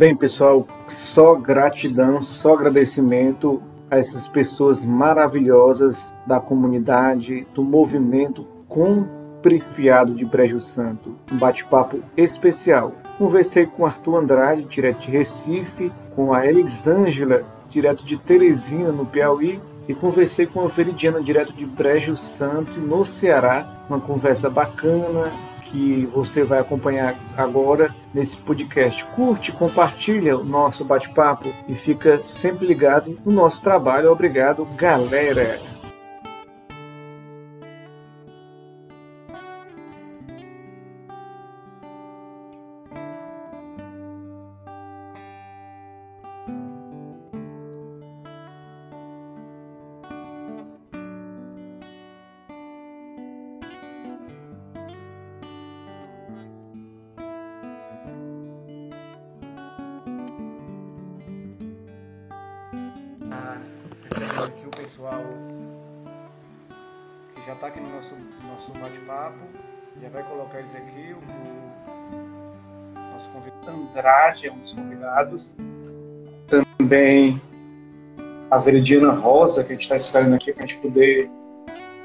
Bem, pessoal, só gratidão, só agradecimento a essas pessoas maravilhosas da comunidade, do movimento Comprifiado de Brejo Santo. Um bate-papo especial. Conversei com Arthur Andrade, direto de Recife, com a Elisângela, direto de Teresina, no Piauí, e conversei com a Veridiana, direto de Brejo Santo, no Ceará. Uma conversa bacana, que você vai acompanhar agora nesse podcast. Curte, compartilha o nosso bate-papo e fica sempre ligado no nosso trabalho. Obrigado, galera! Andrade é um dos convidados. Também a Veridiana Rosa, que a gente está esperando aqui para a gente poder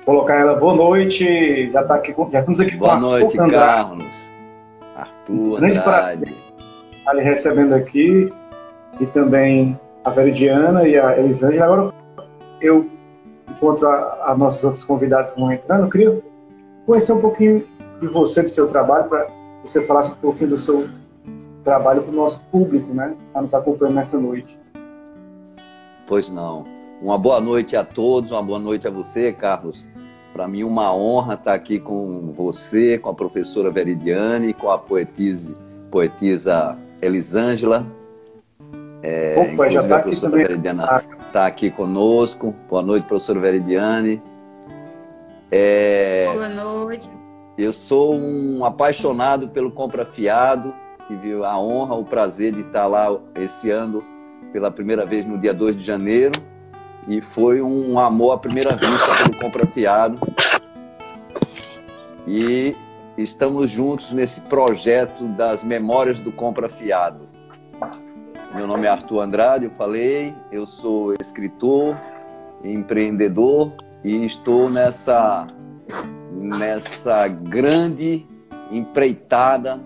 colocar ela. Boa noite. Já, tá aqui, já estamos aqui Boa com noite, Arthur Carlos. Arthur Andrade. Está lhe recebendo aqui. E também a Veridiana e a Elisângela. Agora eu, enquanto a, a nossos outros convidados vão entrando, eu queria conhecer um pouquinho de você, do seu trabalho, para você falasse um pouquinho do seu trabalho para o nosso público, né? Está nos acompanhando nessa noite. Pois não. Uma boa noite a todos, uma boa noite a você, Carlos. Para mim, uma honra estar aqui com você, com a professora Veridiane, com a poetisa, poetisa Elisângela. É, Opa, já está aqui também. Veridiana, está aqui conosco. Boa noite, professor Veridiane. É... Boa noite. Eu sou um apaixonado pelo Compra Fiado. Tive a honra, o prazer de estar lá esse ano pela primeira vez no dia 2 de janeiro. E foi um amor à primeira vista pelo Compra Fiado. E estamos juntos nesse projeto das Memórias do Compra Fiado. Meu nome é Arthur Andrade, eu falei, eu sou escritor, empreendedor e estou nessa nessa grande empreitada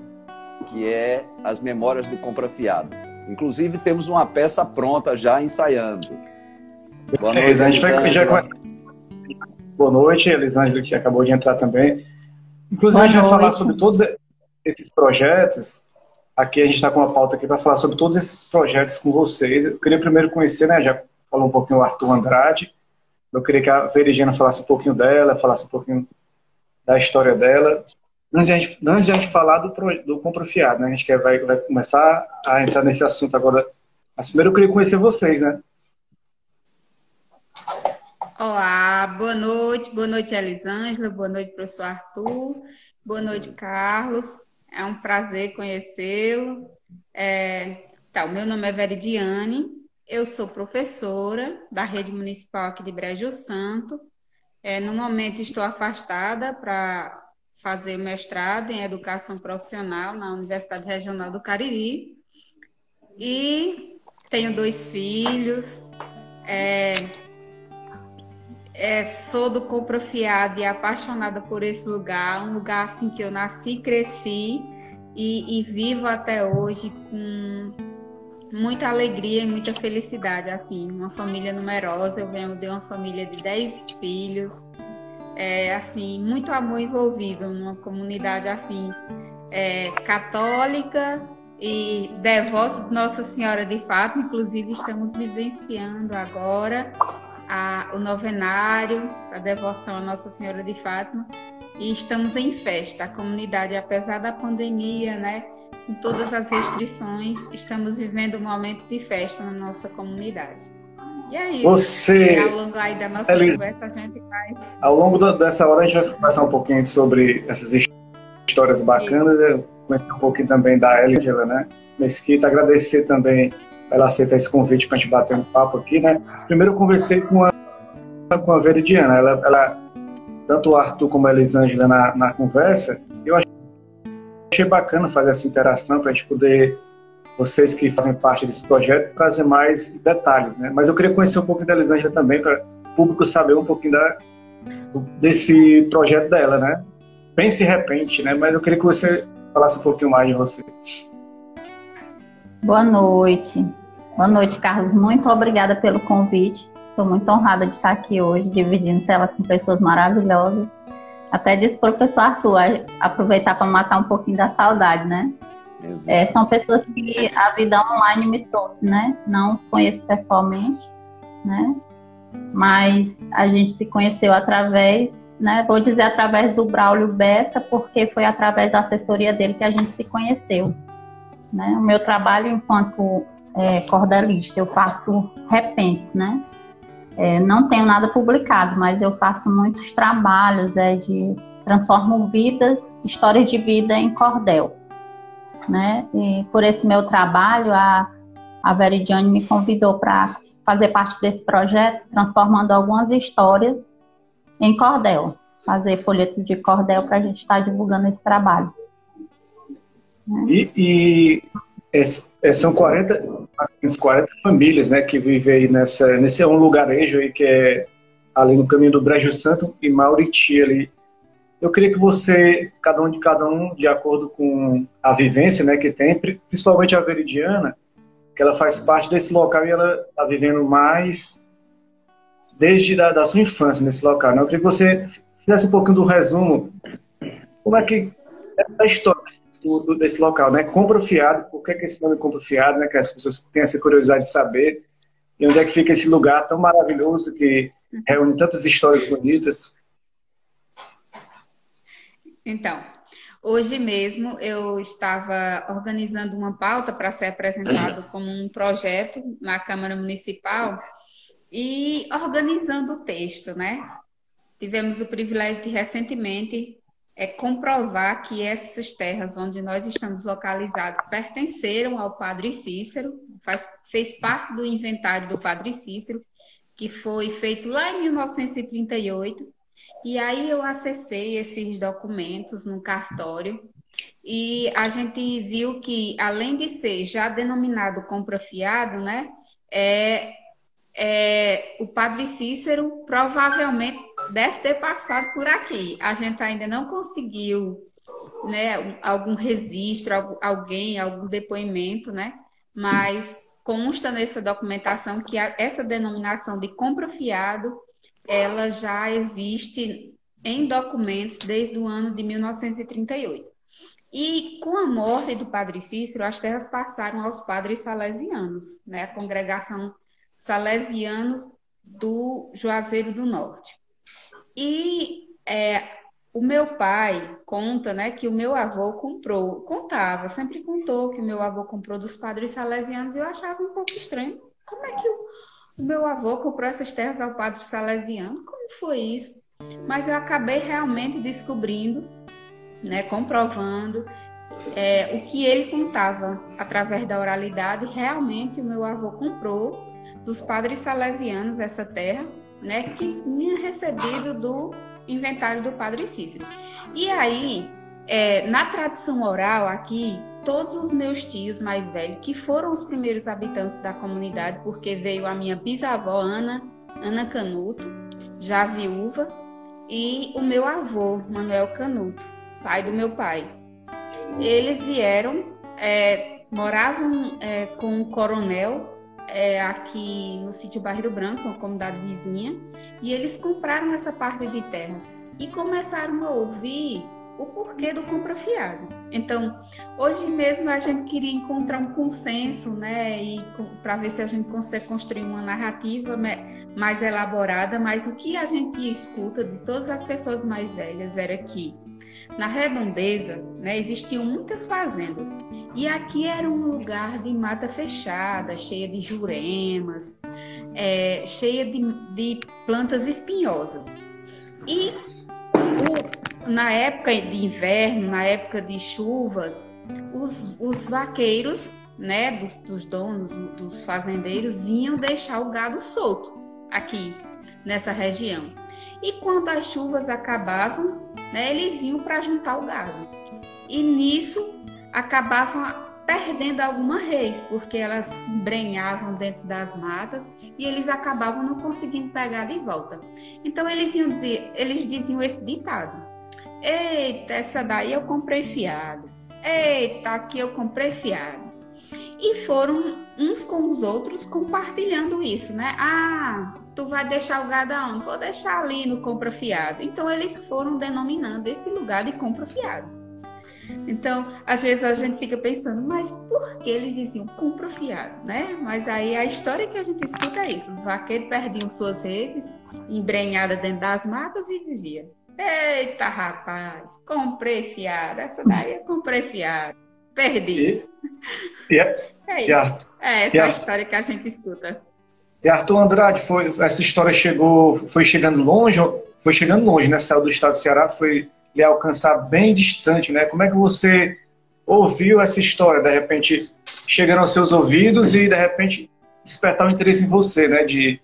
que é as memórias do Compra Fiado. Inclusive temos uma peça pronta já ensaiando. Boa noite, é, a gente vai, já Boa noite, Elisângela, que acabou de entrar também. Inclusive, Boa a gente vai falar sobre todos esses projetos Aqui a gente está com uma pauta aqui para falar sobre todos esses projetos com vocês. Eu queria primeiro conhecer, né? Já falou um pouquinho o Arthur Andrade. Eu queria que a Verigiana falasse um pouquinho dela, falasse um pouquinho da história dela. Antes de antes de a gente falar do, do Comprofiado, né? A gente quer, vai, vai começar a entrar nesse assunto agora. Mas primeiro eu queria conhecer vocês, né? Olá, boa noite, boa noite, Elisângela, boa noite, professor Arthur, boa noite, Carlos. É um prazer conhecê-lo. É, tá, meu nome é Veridiane, eu sou professora da rede municipal aqui de Brejo Santo. É, no momento estou afastada para fazer mestrado em educação profissional na Universidade Regional do Cariri. E tenho dois filhos. É, é, sou do Compra Fiado e apaixonada por esse lugar, um lugar assim que eu nasci, cresci e, e vivo até hoje com muita alegria e muita felicidade, assim, uma família numerosa, eu venho de uma família de 10 filhos, é, assim, muito amor envolvido numa comunidade, assim, é, católica e devota de Nossa Senhora de Fátima, inclusive estamos vivenciando agora a, o novenário, a devoção à Nossa Senhora de Fátima, e estamos em festa. A comunidade, apesar da pandemia, né, com todas as restrições, estamos vivendo um momento de festa na nossa comunidade. E é isso. Você, e ao longo aí da nossa Elis... conversa, a gente vai. Ao longo dessa hora, a gente vai conversar um pouquinho sobre essas histórias bacanas. Eu conhecer um pouquinho também da Elisângela, né? Mesquita, agradecer também ela aceita esse convite para a gente bater um papo aqui, né? Primeiro eu conversei com a, com a Veridiana, ela, ela tanto o Arthur como a Elisângela na, na conversa, eu achei bacana fazer essa interação para a gente poder vocês que fazem parte desse projeto, trazer mais detalhes, né? Mas eu queria conhecer um pouco da Elisângela também, para o público saber um pouquinho da, desse projeto dela, né? Pense de repente, né? Mas eu queria que você falasse um pouquinho mais de você. Boa noite. Boa noite, Carlos. Muito obrigada pelo convite. Estou muito honrada de estar aqui hoje, dividindo tela com pessoas maravilhosas. Até disse o professor Arthur, aproveitar para matar um pouquinho da saudade, né? É, são pessoas que a vida online me trouxe, né? Não os conheço pessoalmente, né? Mas a gente se conheceu através, né? Vou dizer através do Braulio Bessa, porque foi através da assessoria dele que a gente se conheceu. Né? O meu trabalho enquanto é, cordelista, eu faço repentes, né? É, não tenho nada publicado, mas eu faço muitos trabalhos é, de transformo vidas, histórias de vida em cordel né? E por esse meu trabalho, a, a Veridiane me convidou para fazer parte desse projeto, transformando algumas histórias em cordel, fazer folhetos de cordel para a gente estar tá divulgando esse trabalho. E, e é, são 40, 40 famílias né, que vivem aí nessa, nesse um lugarejo aí que é ali no caminho do Brejo Santo e Mauriti ali eu queria que você, cada um de cada um, de acordo com a vivência né, que tem, principalmente a Veridiana, que ela faz parte desse local e ela está vivendo mais desde da, da, sua infância nesse local. Né? Eu queria que você fizesse um pouquinho do resumo, como é que é a história do, desse local, né? Compra Fiado, por que, que esse nome é Compra Fiado, né? Que as pessoas têm essa curiosidade de saber. E onde é que fica esse lugar tão maravilhoso que reúne tantas histórias bonitas. Então, hoje mesmo eu estava organizando uma pauta para ser apresentado como um projeto na Câmara Municipal e organizando o texto, né? Tivemos o privilégio de recentemente é, comprovar que essas terras onde nós estamos localizados pertenceram ao Padre Cícero, faz, fez parte do inventário do Padre Cícero, que foi feito lá em 1938 e aí eu acessei esses documentos no cartório e a gente viu que, além de ser já denominado compra fiado, né, é, é, o padre Cícero provavelmente deve ter passado por aqui. A gente ainda não conseguiu né, algum registro, alguém, algum depoimento, né, mas consta nessa documentação que essa denominação de compra fiado ela já existe em documentos desde o ano de 1938. E com a morte do padre Cícero, as terras passaram aos padres salesianos, né, a congregação salesianos do Juazeiro do Norte. E é, o meu pai conta, né, que o meu avô comprou, contava, sempre contou que o meu avô comprou dos padres salesianos e eu achava um pouco estranho. Como é que o, o meu avô comprou essas terras ao padre salesiano. Como foi isso? Mas eu acabei realmente descobrindo, né, comprovando é, o que ele contava através da oralidade. Realmente o meu avô comprou dos padres salesianos essa terra, né, que tinha recebido do inventário do padre Cícero. E aí, é, na tradição oral aqui, todos os meus tios mais velhos, que foram os primeiros habitantes da comunidade, porque veio a minha bisavó Ana, Ana Canuto, já viúva, e o meu avô, Manuel Canuto, pai do meu pai. Eles vieram, é, moravam é, com o coronel é, aqui no sítio Barreiro Branco, uma comunidade vizinha, e eles compraram essa parte de terra e começaram a ouvir o porquê do compra fiado. Então, hoje mesmo a gente queria encontrar um consenso, né, e para ver se a gente consegue construir uma narrativa mais elaborada, mas o que a gente escuta de todas as pessoas mais velhas era que na redondeza, né, existiam muitas fazendas. E aqui era um lugar de mata fechada, cheia de juremas, é, cheia de, de plantas espinhosas. E o, na época de inverno, na época de chuvas, os, os vaqueiros, né, dos, dos donos, dos fazendeiros, vinham deixar o gado solto aqui nessa região. E quando as chuvas acabavam, né, eles iam para juntar o gado. E nisso acabavam perdendo alguma reis, porque elas se embrenhavam dentro das matas e eles acabavam não conseguindo pegar de volta. Então eles iam dizer, eles diziam esse ditado: Eita, essa daí eu comprei fiado. Eita, aqui eu comprei fiado. E foram uns com os outros compartilhando isso, né? Ah, tu vai deixar o gado aonde? Vou deixar ali no compra fiado. Então eles foram denominando esse lugar de compra fiado. Então, às vezes a gente fica pensando, mas por que eles diziam compra fiado, né? Mas aí a história que a gente escuta é isso: os vaqueiros perdiam suas reses, embrenhadas dentro das matas, e dizia: Eita, rapaz, comprei fiado, essa daí eu comprei fiado, perdi. E, e, é, é isso. Arthur, é essa a história que a gente escuta. E Arthur Andrade, foi, essa história chegou, foi chegando longe, foi chegando longe, né? Saiu do estado do Ceará, foi lhe alcançar bem distante, né? Como é que você ouviu essa história, de repente chegando aos seus ouvidos e de repente despertar o interesse em você, né? De,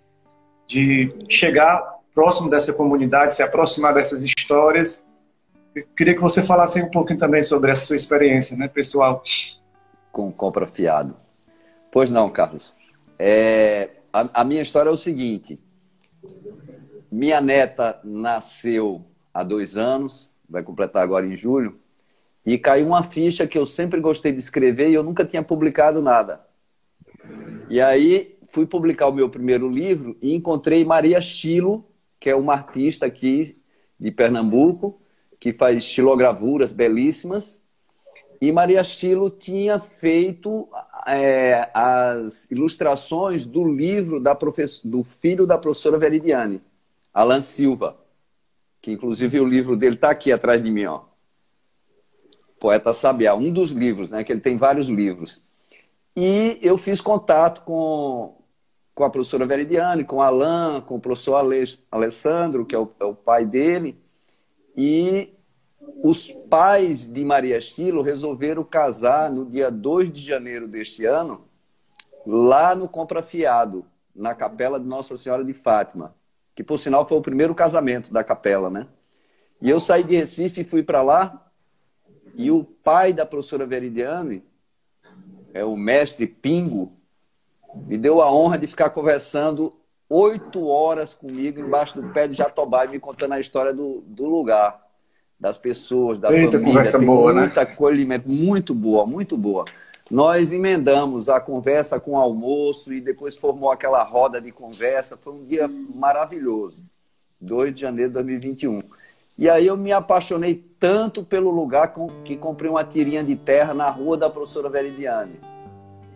de chegar próximo dessa comunidade, se aproximar dessas histórias. Eu queria que você falasse um pouquinho também sobre essa sua experiência, né, pessoal? Com compra fiado. Pois não, Carlos. É, a, a minha história é o seguinte: minha neta nasceu há dois anos, vai completar agora em julho, e caiu uma ficha que eu sempre gostei de escrever e eu nunca tinha publicado nada. E aí fui publicar o meu primeiro livro e encontrei Maria Estilo, que é uma artista aqui de Pernambuco, que faz estilogravuras belíssimas. E Maria Estilo tinha feito é, as ilustrações do livro da do filho da professora Veridiane, Alan Silva que inclusive o livro dele está aqui atrás de mim, ó. Poeta Sabiá, um dos livros, né? Que ele tem vários livros. E eu fiz contato com, com a professora Veridiane, com o Alain, com o professor Alessandro, que é o, é o pai dele, e os pais de Maria Estilo resolveram casar no dia 2 de janeiro deste ano, lá no Compra Fiado, na capela de Nossa Senhora de Fátima que por sinal foi o primeiro casamento da capela, né? E eu saí de Recife e fui para lá, e o pai da professora Veridiane, é o mestre Pingo, me deu a honra de ficar conversando oito horas comigo embaixo do pé de Jatobá, me contando a história do, do lugar, das pessoas, da Eita, família. Conversa Tem boa, muito né? acolhimento, muito boa, muito boa. Nós emendamos a conversa com o almoço e depois formou aquela roda de conversa. Foi um dia maravilhoso. 2 de janeiro de 2021. E aí eu me apaixonei tanto pelo lugar que comprei uma tirinha de terra na rua da professora Veridiane.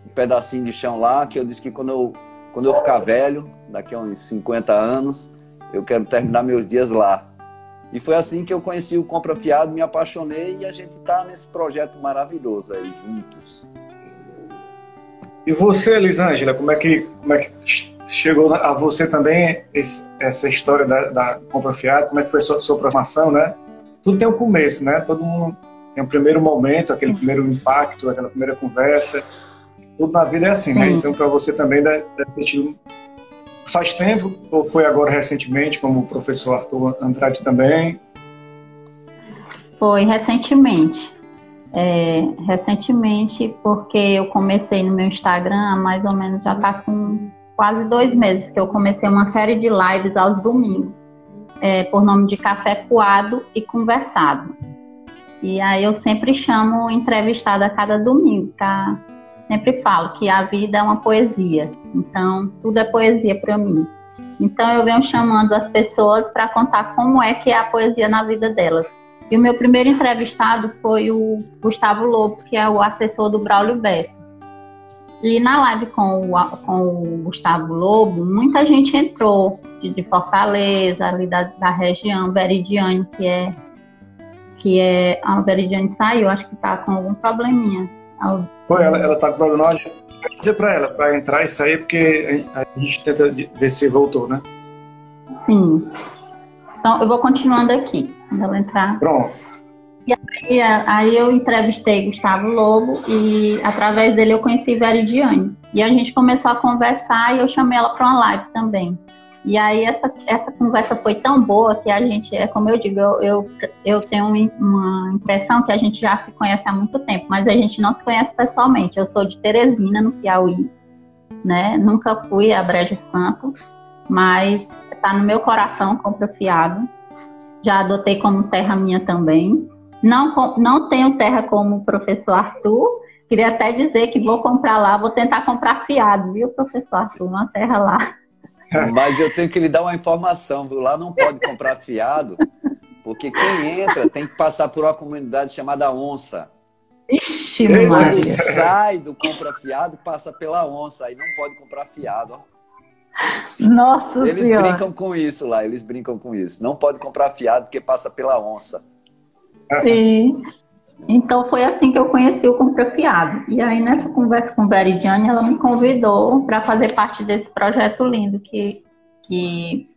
Um pedacinho de chão lá, que eu disse que quando eu, quando eu ficar velho, daqui a uns 50 anos, eu quero terminar meus dias lá. E foi assim que eu conheci o Compra Fiado, me apaixonei e a gente está nesse projeto maravilhoso aí, juntos. E você, Elisângela, como é que, como é que chegou a você também esse, essa história da, da, compra fiado? Como é que foi a sua, sua aproximação, né? Tudo tem um começo, né? Todo mundo tem um primeiro momento, aquele primeiro impacto, aquela primeira conversa. Tudo na vida é assim, né? Então, para você também deve ter tido faz tempo ou foi agora recentemente, como o professor Arthur Andrade também? Foi recentemente. É, recentemente, porque eu comecei no meu Instagram, mais ou menos já está com quase dois meses que eu comecei uma série de lives aos domingos, é, por nome de Café Coado e Conversado. E aí eu sempre chamo entrevistada a cada domingo, tá? Sempre falo que a vida é uma poesia, então tudo é poesia para mim. Então eu venho chamando as pessoas para contar como é que é a poesia na vida delas. E o meu primeiro entrevistado foi o Gustavo Lobo, que é o assessor do Braulio Bessa. E na live com o, com o Gustavo Lobo, muita gente entrou de, de Fortaleza, ali da, da, região, Veridiane, que é que é a Veridiane saiu, acho que está com algum probleminha. Foi, ela, ela tá com problema. Vou dizer para ela, para entrar e sair, porque a gente tenta ver se voltou, né? Sim. Então, eu vou continuando aqui, quando ela entrar. Pronto. E aí, aí, eu entrevistei Gustavo Lobo e através dele eu conheci Veridiane. E a gente começou a conversar e eu chamei ela para uma live também. E aí essa, essa conversa foi tão boa que a gente, é como eu digo, eu, eu, eu tenho uma impressão que a gente já se conhece há muito tempo, mas a gente não se conhece pessoalmente. Eu sou de Teresina, no Piauí, né? Nunca fui a Brejo Santo, mas está no meu coração compra fiado. Já adotei como terra minha também. Não, não tenho terra como o professor Arthur. Queria até dizer que vou comprar lá, vou tentar comprar fiado, viu, professor Arthur? Uma terra lá. Mas eu tenho que lhe dar uma informação, viu? Lá não pode comprar fiado, porque quem entra tem que passar por uma comunidade chamada Onça. Ixi, Quando sai do compra fiado, passa pela onça, aí não pode comprar fiado. Ó. Nossa Eles senhora. brincam com isso lá, eles brincam com isso. Não pode comprar fiado porque passa pela onça. Sim. Então foi assim que eu conheci o Compra Fiado. E aí nessa conversa com Veridiane, ela me convidou para fazer parte desse projeto lindo que, que,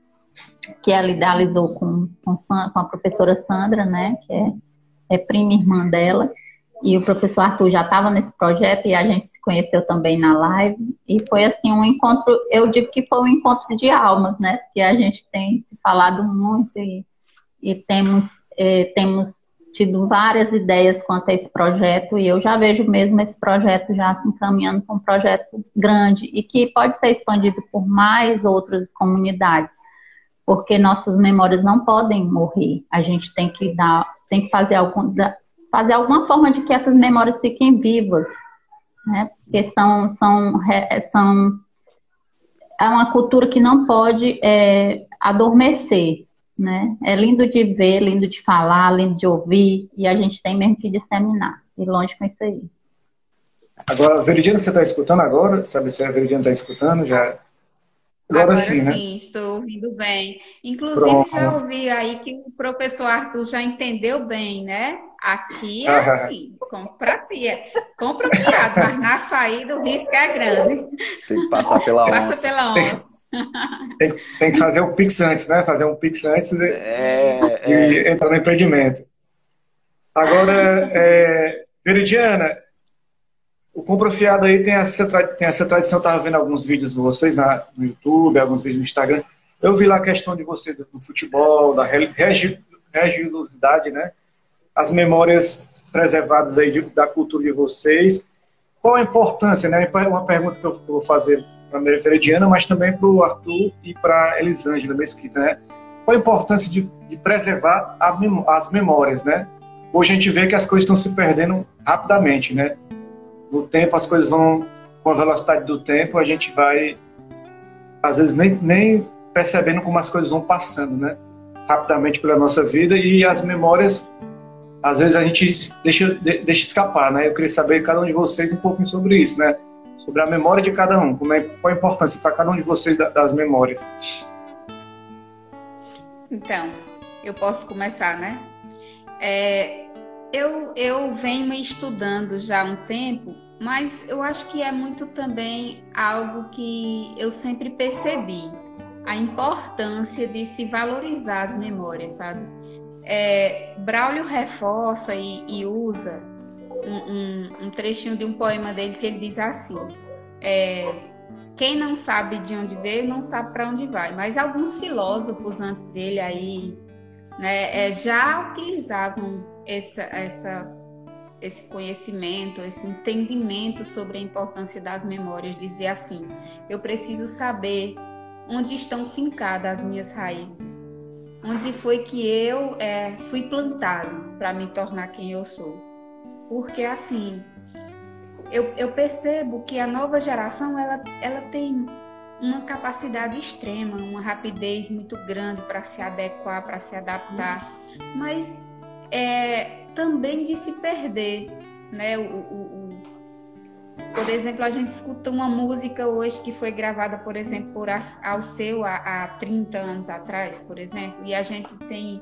que ela idealizou com, com, com a professora Sandra, né? Que é, é prima irmã dela. E o professor Arthur já estava nesse projeto e a gente se conheceu também na live. E foi assim um encontro, eu digo que foi um encontro de almas, né? Porque a gente tem falado muito e, e temos, eh, temos tido várias ideias quanto a esse projeto e eu já vejo mesmo esse projeto já se encaminhando para um projeto grande e que pode ser expandido por mais outras comunidades, porque nossas memórias não podem morrer. A gente tem que dar, tem que fazer algum, fazer alguma forma de que essas memórias fiquem vivas, né? Porque são, são, são é uma cultura que não pode é, adormecer, né? É lindo de ver, lindo de falar, lindo de ouvir, e a gente tem mesmo que disseminar. E longe com isso aí. Agora, Veridiana, você está escutando agora? Sabe se a Veridiana está escutando? Já Agora, Agora sim, né? sim, estou ouvindo bem. Inclusive, Pronto. já ouvi aí que o professor Arthur já entendeu bem, né? Aqui é assim, compra, compra fiado, mas na saída o risco é grande. Tem que passar pela onça. Passa pela onça. Tem, tem, que fazer o Pix antes, né? Fazer um Pix antes de, é, de é. entrar no empreendimento. Agora, é, Veridiana, o Compra Fiado aí tem essa, tem essa tradição, estava vendo alguns vídeos de vocês na, no YouTube, alguns vídeos no Instagram. Eu vi lá a questão de você do, do futebol, da religiosidade, né? As memórias preservadas aí de, da cultura de vocês. Qual a importância, né? Uma pergunta que eu vou fazer para a Maria Ferediana, mas também para o Arthur e para a Elisângela Mesquita, né? Qual a importância de, de preservar as memórias, né? Hoje a gente vê que as coisas estão se perdendo rapidamente, né? no tempo as coisas vão com a velocidade do tempo, a gente vai às vezes nem, nem percebendo como as coisas vão passando, né? Rapidamente pela nossa vida e as memórias às vezes a gente deixa, deixa escapar, né? Eu queria saber cada um de vocês um pouquinho sobre isso, né? Sobre a memória de cada um, como é, qual a importância para cada um de vocês das memórias. Então, eu posso começar, né? É, eu, eu venho estudando já há um tempo mas eu acho que é muito também algo que eu sempre percebi, a importância de se valorizar as memórias, sabe? É, Braulio reforça e, e usa um, um, trechinho de um poema dele que ele diz assim: é, quem não sabe de onde veio não sabe para onde vai. Mas alguns filósofos antes dele aí né, é, já utilizavam essa, essa esse conhecimento, esse entendimento sobre a importância das memórias, dizer assim: eu preciso saber onde estão fincadas as minhas raízes, onde foi que eu é, fui plantado para me tornar quem eu sou. Porque assim, eu, eu, percebo que a nova geração ela, ela tem uma capacidade extrema, uma rapidez muito grande para se adequar, para se adaptar, mas é, também de se perder, né? O, o, o, por exemplo, a gente escuta uma música hoje que foi gravada, por exemplo, por Alceu há, há 30 anos atrás, por exemplo, e a gente tem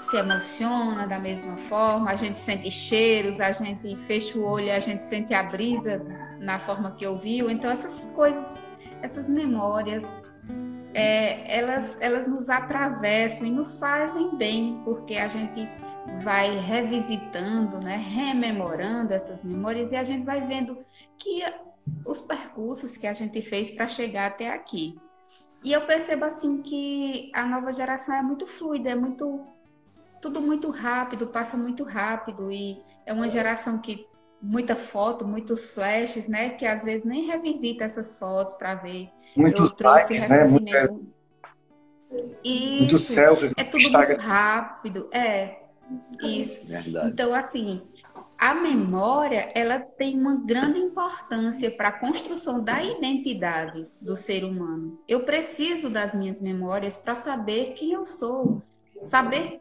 se emociona da mesma forma, a gente sente cheiros, a gente fecha o olho, a gente sente a brisa na forma que ouviu. Então essas coisas, essas memórias, é, elas, elas nos atravessam e nos fazem bem, porque a gente vai revisitando, né, rememorando essas memórias e a gente vai vendo que os percursos que a gente fez para chegar até aqui. E eu percebo assim que a nova geração é muito fluida, é muito tudo muito rápido, passa muito rápido e é uma geração que muita foto, muitos flashes, né, que às vezes nem revisita essas fotos para ver. Muitos eu likes, né? Muita... Isso, muitos selfies. É tudo Instagram. muito rápido, é. Isso. Verdade. Então, assim, a memória ela tem uma grande importância para a construção da identidade do ser humano. Eu preciso das minhas memórias para saber quem eu sou, saber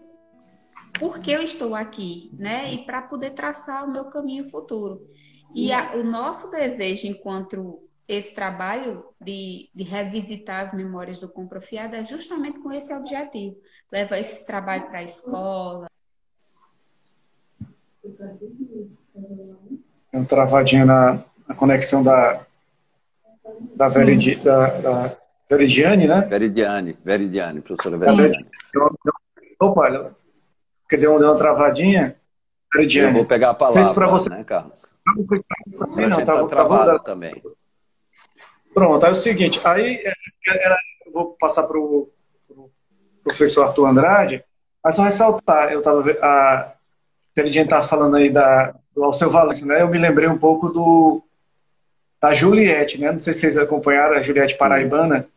por que eu estou aqui, né? E para poder traçar o meu caminho futuro. E a, o nosso desejo enquanto esse trabalho de, de, revisitar as memórias do Compra Fiado é justamente com esse objetivo. Levar esse trabalho para a escola, tem um travadinho na, na conexão da, da, Veridi, da, da Veridiane, né? Veridiane, Veridiane, professora Veridiane. Opa, porque deu, deu uma travadinha. Eu vou pegar a palavra, se você... né, Carlos? Não, não, tá, tá travado também. Pronto, aí é o seguinte, aí é, é, eu vou passar para o pro professor Arthur Andrade, mas só ressaltar, eu estava a, a gente tá falando aí da, do Alceu Valença, né? Eu me lembrei um pouco do da Juliette, né? Não sei se vocês acompanharam a Juliette Paraibana,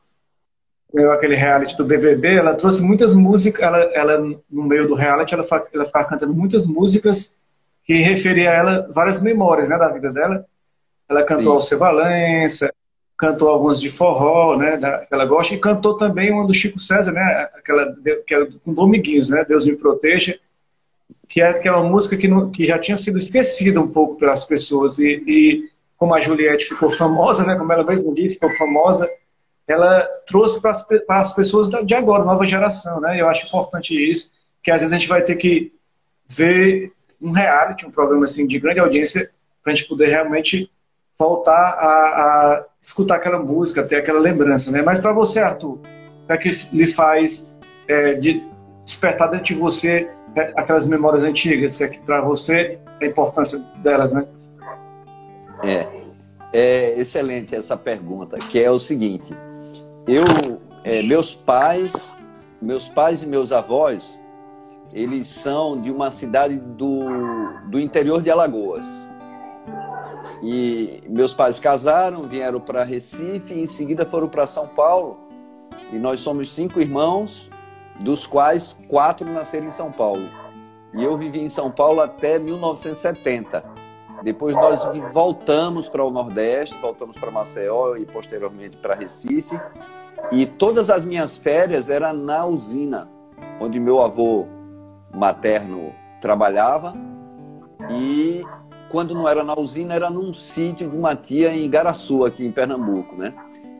aquele reality do BBB, ela trouxe muitas músicas, ela, ela no meio do reality, ela, ela ficava cantando muitas músicas que referia a ela várias memórias, né, da vida dela. Ela cantou Sim. Alceu Valença, cantou algumas de forró, né, da, que ela gosta, e cantou também uma do Chico César, né, aquela que é com Dominguinhos, né, Deus me proteja, que é, que uma música que, não, que já tinha sido esquecida um pouco pelas pessoas. E, e, como a Juliette ficou famosa, né, como ela mesma disse, ficou famosa, ela trouxe para as pessoas de agora, nova geração. Né? Eu acho importante isso, que às vezes a gente vai ter que ver um reality, um programa assim, de grande audiência, para a gente poder realmente voltar a, a, escutar aquela música, ter aquela lembrança. Né? Mas para você, Arthur, o que é que lhe faz é, de despertar dentro de você é, aquelas memórias antigas, que é para você a importância delas, né? É, é excelente essa pergunta, que é o seguinte: eu, é, meus pais, meus pais e meus avós, eles são de uma cidade do, do interior de Alagoas. E meus pais casaram, vieram para Recife e em seguida foram para São Paulo. E nós somos cinco irmãos dos quais quatro nasceram em São Paulo. E eu vivi em São Paulo até 1970. Depois nós voltamos para o Nordeste, voltamos para Maceió e posteriormente para Recife. E todas as minhas férias eram na usina, onde meu avô materno trabalhava. E quando não era na usina, era num sítio de uma tia em Igaraçu, aqui em Pernambuco, né?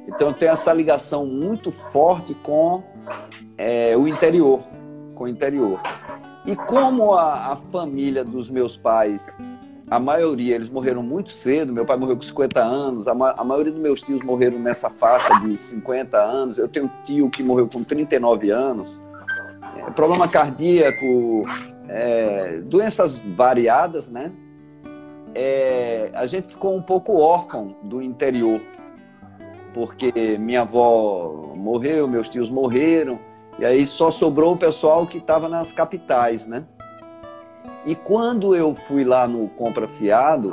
Então tenho essa ligação muito forte com é, o interior, com o interior. E como a, a, família dos meus pais, a maioria, eles morreram muito cedo, meu pai morreu com 50 anos, a, ma a maioria dos meus tios morreram nessa faixa de 50 anos, eu tenho um tio que morreu com 39 anos, é, problema cardíaco, é, doenças variadas, né? É, a gente ficou um pouco órfão do interior porque minha avó morreu, meus tios morreram, e aí só sobrou o pessoal que estava nas capitais, né? E quando eu fui lá no Compra Fiado,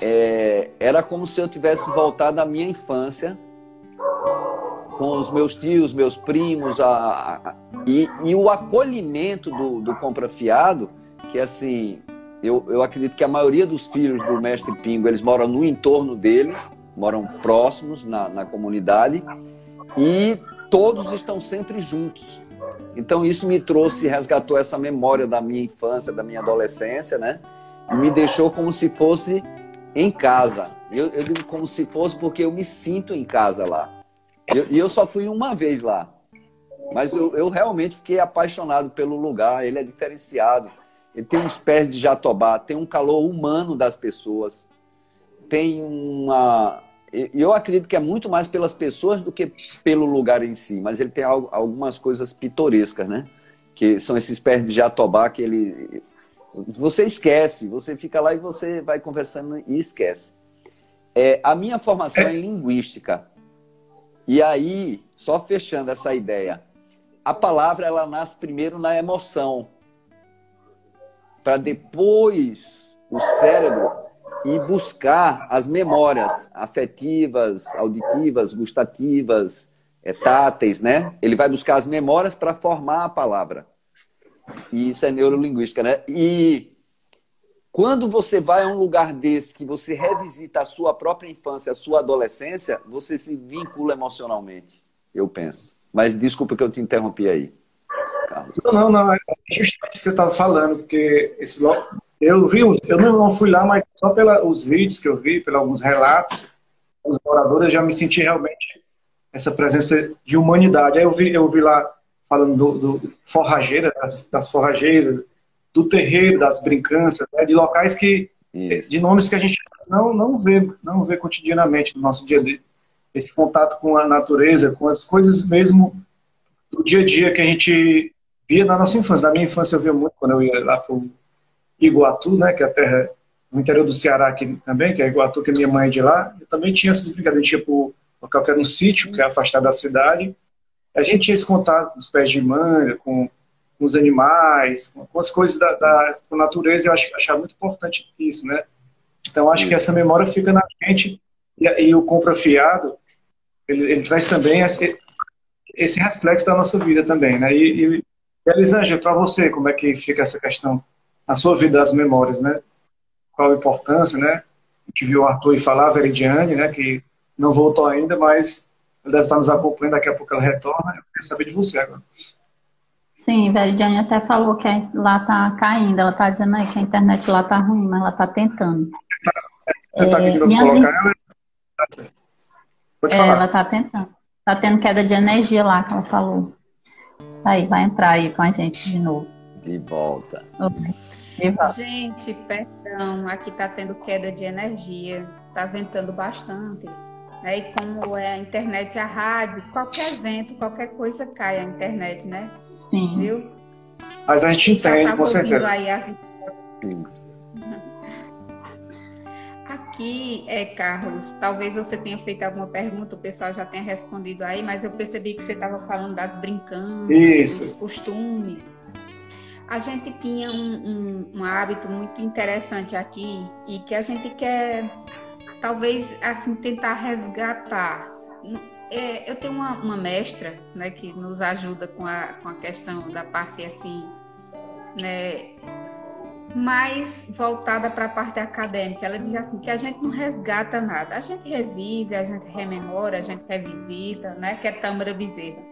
é, era como se eu tivesse voltado à minha infância, com os meus tios, meus primos, a, a, e, e, o acolhimento do, do Compra Fiado, que assim, eu, eu acredito que a maioria dos filhos do mestre Pingo, eles moram no entorno dele, moram próximos na, na comunidade e todos estão sempre juntos. Então isso me trouxe, resgatou essa memória da minha infância, da minha adolescência, né? E me deixou como se fosse em casa. Eu, eu digo como se fosse porque eu me sinto em casa lá. E eu, eu, só fui uma vez lá. Mas eu, eu realmente fiquei apaixonado pelo lugar. Ele é diferenciado. Ele tem uns pés de jatobá, tem um calor humano das pessoas, tem uma, eu acredito que é muito mais pelas pessoas do que pelo lugar em si, mas ele tem algumas coisas pitorescas, né? Que são esses pés de jatobá que ele. Você esquece, você fica lá e você vai conversando e esquece. É, a minha formação é, é linguística. E aí, só fechando essa ideia, a palavra ela nasce primeiro na emoção, para depois o cérebro ir buscar as memórias afetivas, auditivas, gustativas, é, táteis, né? Ele vai buscar as memórias para formar a palavra. E isso é neurolinguística, né? E quando você vai a um lugar desse, que você revisita a sua própria infância, a sua adolescência, você se vincula emocionalmente, eu penso. Mas desculpa que eu te interrompi aí. Carlos. Não, não, não. É justamente o que você estava falando, porque esse, eu vi, eu não fui lá, mas só pelos vídeos que eu vi, pelos alguns relatos, os moradores, eu já me senti realmente essa presença de humanidade. Aí eu vi, eu vi lá falando do, do forrageira, das forrageiras, do terreiro, das brincanças, né, de locais que, Isso. de nomes que a gente não, não vê, não vê cotidianamente no nosso dia a dia. Esse contato com a natureza, com as coisas mesmo do dia a dia que a gente via na nossa infância. Na minha infância eu via muito quando eu ia lá para o Iguatu, né, que é a terra no interior do Ceará aqui também, que é Iguatu, que é minha mãe é de lá. Eu também tinha essas brincadeiras, tipo local que era um sítio, que é afastado da cidade. A gente tinha esse contato com os pés de manga, com, com os animais, com, com as coisas da, da natureza, eu acho, achava muito importante isso, né? Então, acho que essa memória fica na gente e, e o compra fiado, ele, ele, traz também esse, esse, reflexo da nossa vida também, né? E, e Elisângela, para você, como é que fica essa questão na sua vida das memórias, né? Qual a importância, né? A gente viu o Arthur falar, a Veridiane, né? Que não voltou ainda, mas ela deve estar nos acompanhando, daqui a pouco ela retorna. Eu quero saber de você agora. Sim, Veridiane até falou que lá está caindo, ela está dizendo aí que a internet lá está ruim, mas ela está tentando. Tentar é, colocar ela. Pode é, falar. Ela está tentando. Está tendo queda de energia lá, que ela falou. Aí, vai entrar aí com a gente de novo. De volta. De Gente, perdão, aqui está tendo queda de energia. Está ventando bastante. Né? E como é a internet, a rádio, qualquer vento, qualquer coisa cai a internet, né? Sim. Viu? Mas a gente entende, com certeza. Aí as... Aqui, é, Carlos, talvez você tenha feito alguma pergunta, o pessoal já tenha respondido aí, mas eu percebi que você estava falando das brincanças, Isso. dos costumes. A gente tinha um, um, um hábito muito interessante aqui e que a gente quer talvez assim tentar resgatar. É, eu tenho uma, uma, mestra, né, que nos ajuda com a, com a questão da parte assim, né, mais voltada para a parte acadêmica. Ela diz assim que a gente não resgata nada, a gente revive, a gente rememora, a gente revisita, né, que é Tâmara Bezerra.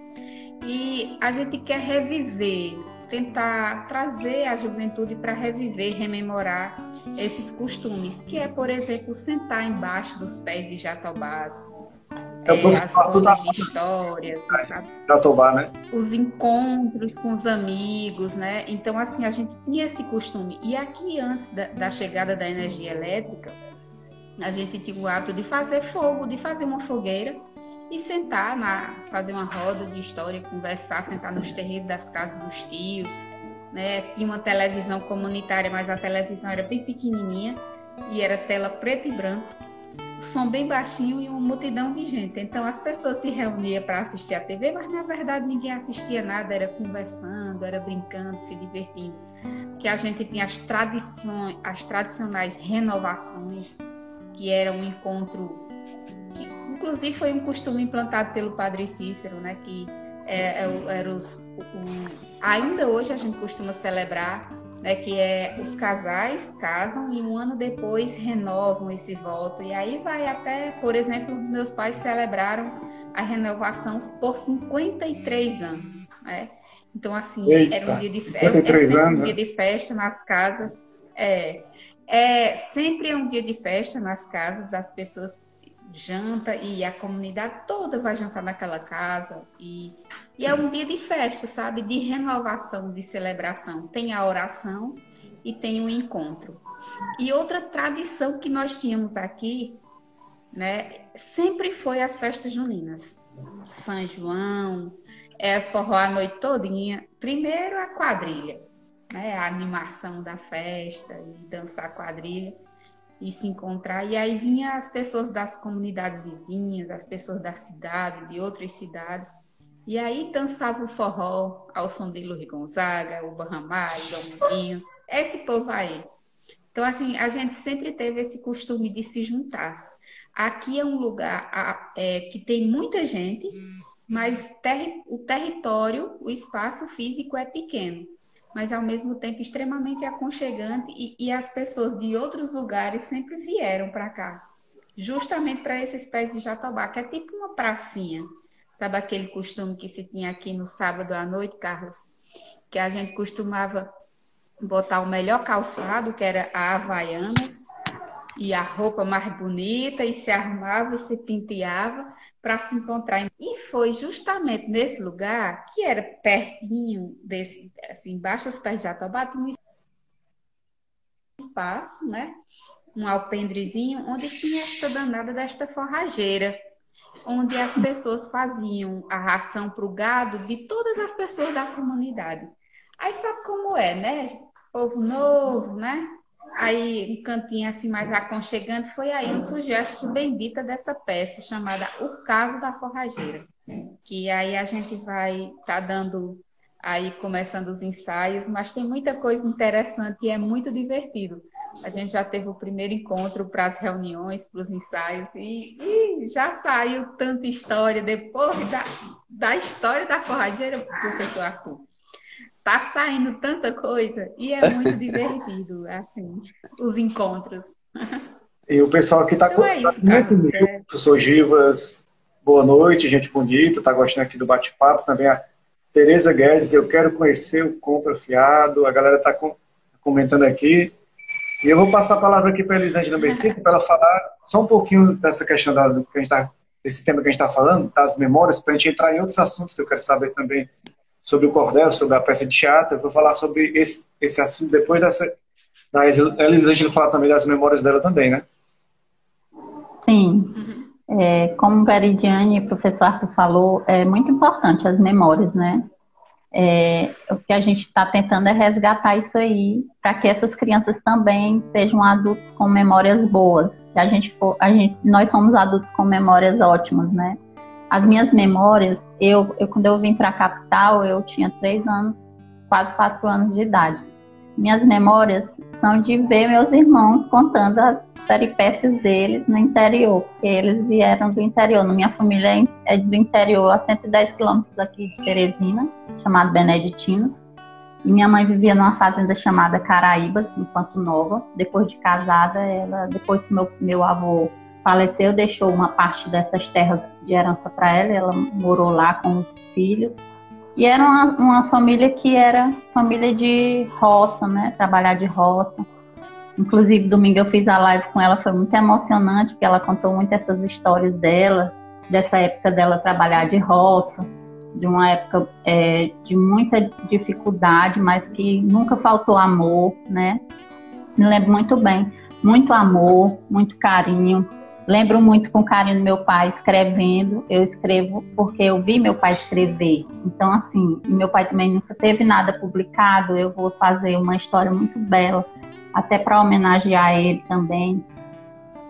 E a gente quer reviver tentar trazer a juventude para reviver, rememorar esses costumes, que é, por exemplo, sentar embaixo dos pés de jatobás, é, as rodas de histórias? Jatobá, né? Os encontros com os amigos, né? Então, assim, a gente tinha esse costume. E aqui, antes da, da chegada da energia elétrica, a gente tinha o hábito de fazer fogo, de fazer uma fogueira e sentar na fazer uma roda de história, conversar, sentar nos terreiros das casas dos tios, né? Tinha uma televisão comunitária, mas a televisão era bem pequenininha e era tela preto e branco, som bem baixinho e uma multidão de gente. Então as pessoas se reuniam para assistir a TV, mas na verdade ninguém assistia nada, era conversando, era brincando, se divertindo. Que a gente tinha as tradições, as tradicionais renovações, que era um encontro inclusive foi um costume implantado pelo padre Cícero, né, que é, é, era os, o, ainda hoje a gente costuma celebrar, né, que é os casais casam e um ano depois renovam esse voto. E aí vai até, por exemplo, meus pais celebraram a renovação por 53 anos, né? Então, assim, Eita, era um dia de festa, anos, um dia né? de festa nas casas. É, é sempre é um dia de festa nas casas, as pessoas janta e a comunidade toda vai jantar naquela casa e, e é um dia de festa, sabe? De renovação, de celebração. Tem a oração e tem o encontro. E outra tradição que nós tínhamos aqui, né, sempre foi as festas juninas. São João, é forró a noite todinha. Primeiro a quadrilha, né, a animação da festa e dançar quadrilha. E se encontrar. E aí vinha as pessoas das comunidades vizinhas, as pessoas da cidade, de outras cidades. E aí dançava o forró ao som de Luiz Gonzaga, o Bahamai, Dominguinhos, esse povo aí. Então, assim, a gente sempre teve esse costume de se juntar. Aqui é um lugar é, que tem muita gente, mas ter, o território, o espaço físico é pequeno mas ao mesmo tempo extremamente aconchegante e, e as pessoas de outros lugares sempre vieram para cá, justamente para esses pés de jatobá, que é tipo uma pracinha. Sabe aquele costume que se tinha aqui no sábado à noite, Carlos? Que a gente costumava botar o melhor calçado, que era a Havaianas, e a roupa mais bonita, e se arrumava e se penteava para se encontrar. E foi justamente nesse lugar, que era pertinho desse, assim, embaixo dos pés de Jatobá, tinha um espaço, né? Um alpendrezinho, onde tinha esta danada desta forrageira, onde as pessoas faziam a ração para o gado de todas as pessoas da comunidade. Aí sabe como é, né? Povo novo, né? Aí, um cantinho assim mais aconchegante, foi aí surgiu a bendita dessa peça, chamada O Caso da Forrageira. Que aí a gente vai estar tá dando aí começando os ensaios, mas tem muita coisa interessante e é muito divertido. A gente já teve o primeiro encontro para as reuniões, para os ensaios, e, e, já saiu tanta história depois da, da história da forrageira, professor Arthur tá saindo tanta coisa e é muito divertido, assim, os encontros. E o pessoal aqui tá, então é isso, tá comigo. É... Professor Givas, boa noite, gente bonita, tá gostando aqui do bate-papo. Também a Tereza Guedes, eu quero conhecer o Compra Fiado. A galera tá com, comentando aqui. E eu vou passar a palavra aqui para a Elisângela Mesquita para ela falar só um pouquinho dessa questão que a gente tá, desse tema que a gente está falando, das memórias, para a gente entrar em outros assuntos que eu quero saber também sobre o cordel, sobre a peça de teatro. Eu vou falar sobre esse, esse assunto depois dessa. Da Elisângela falar também das memórias dela também, né? Sim. É, como Veridiane e o professor Arthur falou, é muito importante as memórias, né? É, o que a gente está tentando é resgatar isso aí, para que essas crianças também sejam adultos com memórias boas. A gente for, a gente, nós somos adultos com memórias ótimas, né? As minhas memórias, eu, eu quando eu vim para a capital, eu tinha três anos, quase quatro anos de idade. Minhas memórias são de ver meus irmãos contando as peripécias deles no interior, porque eles vieram do interior. Minha família é do interior, a 110 quilômetros aqui de Teresina, chamado Beneditinos. E minha mãe vivia numa fazenda chamada Caraíbas, no Panto Nova. Depois de casada, ela, depois que meu, meu avô faleceu, deixou uma parte dessas terras de herança para ela, ela morou lá com os filhos. E era uma, uma, família que era família de roça, né? Trabalhar de roça. Inclusive, domingo eu fiz a live com ela, foi muito emocionante, porque ela contou muito essas histórias dela, dessa época dela trabalhar de roça, de uma época é, de muita dificuldade, mas que nunca faltou amor, né? Me lembro muito bem. Muito amor, muito carinho, Lembro muito com carinho do meu pai escrevendo. Eu escrevo porque eu vi meu pai escrever. Então, assim, meu pai também nunca teve nada publicado. Eu vou fazer uma história muito bela, até para homenagear ele também.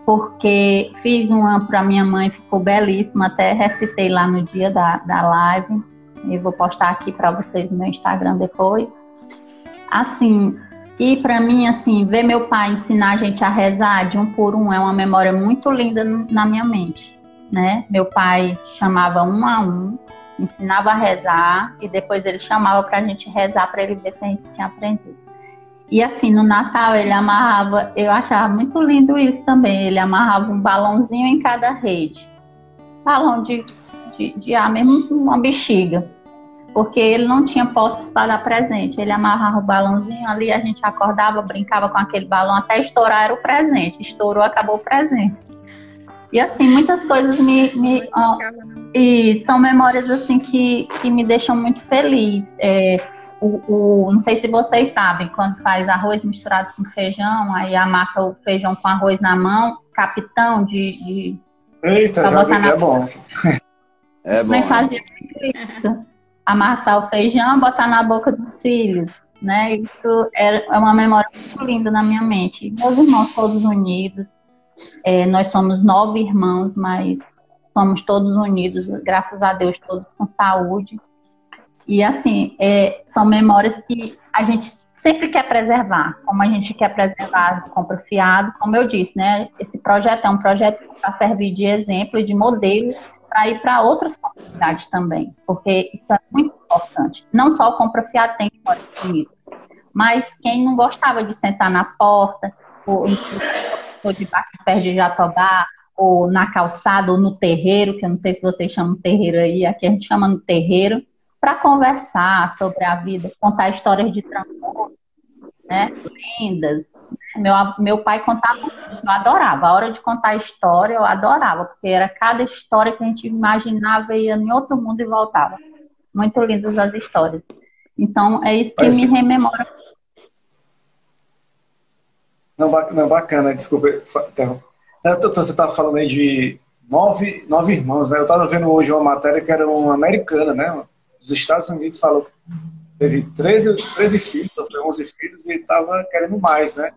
Porque fiz uma para minha mãe, ficou belíssima. Até recitei lá no dia da, da live. Eu vou postar aqui para vocês no meu Instagram depois. Assim, e para mim, assim, ver meu pai ensinar a gente a rezar de um por um é uma memória muito linda na minha mente, né? Meu pai chamava um a um, ensinava a rezar e depois ele chamava para a gente rezar para ele ver se a gente tinha aprendido. E assim, no Natal ele amarrava, eu achava muito lindo isso também, ele amarrava um balãozinho em cada rede. Balão de, de, de ar, mesmo uma bexiga porque ele não tinha posse para presente. Ele amarrava o balãozinho ali, a gente acordava, brincava com aquele balão até estourar era o presente. Estourou, acabou o presente. E assim, muitas coisas me. me ó, e são memórias assim que, que me deixam muito feliz. É, o, o, não sei se vocês sabem, quando faz arroz misturado com feijão, aí amassa o feijão com arroz na mão, capitão de. de Eita, já vi, na... é bom. É bom. Mãe fazia isso amassar o feijão, botar na boca dos filhos, né? Isso é, é uma memória muito linda na minha mente. Meus irmãos todos unidos, é, nós somos nove irmãos, mas somos todos unidos, graças a Deus, todos com saúde. E assim, é, são memórias que a gente sempre quer preservar, como a gente quer preservar o compra fiado, como eu disse, né? Esse projeto é um projeto para servir de exemplo e de modelo para ir para outras comunidades também, porque isso é muito importante. Não só o compra fiado tem história bonita, mas quem não gostava de sentar na porta, ou, ou debaixo de pé de jatobá, ou na calçada, ou no terreiro, que eu não sei se vocês chamam terreiro aí, aqui a gente chama no terreiro, para conversar sobre a vida, contar histórias de transporte, né, lendas. Meu, meu pai contava, eu adorava. A hora de contar história, eu adorava, porque era cada história que a gente imaginava ia em outro mundo e voltava. Muito lindas as histórias. Então, é isso que Mas... me rememora. Não, não bacana, desculpa. Você estava falando aí de nove, nove irmãos, né? Eu estava vendo hoje uma matéria que era uma americana, né? Dos Estados Unidos falou que teve 13, 13 filhos, 11 filhos, e estava querendo mais, né?